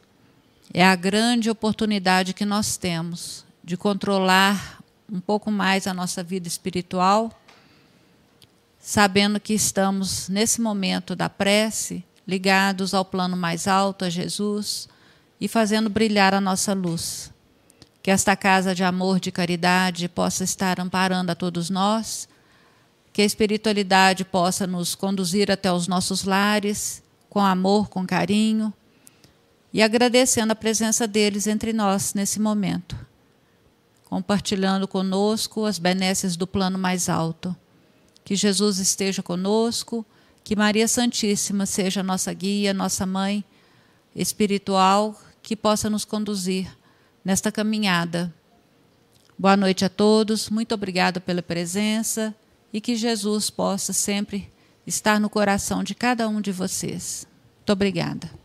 é a grande oportunidade que nós temos de controlar um pouco mais a nossa vida espiritual, sabendo que estamos nesse momento da prece ligados ao plano mais alto, a Jesus, e fazendo brilhar a nossa luz. Que esta casa de amor, de caridade, possa estar amparando a todos nós, que a espiritualidade possa nos conduzir até os nossos lares, com amor, com carinho, e agradecendo a presença deles entre nós nesse momento, compartilhando conosco as benesses do plano mais alto. Que Jesus esteja conosco que Maria Santíssima seja nossa guia, nossa mãe espiritual, que possa nos conduzir nesta caminhada. Boa noite a todos, muito obrigada pela presença e que Jesus possa sempre estar no coração de cada um de vocês. Muito obrigada.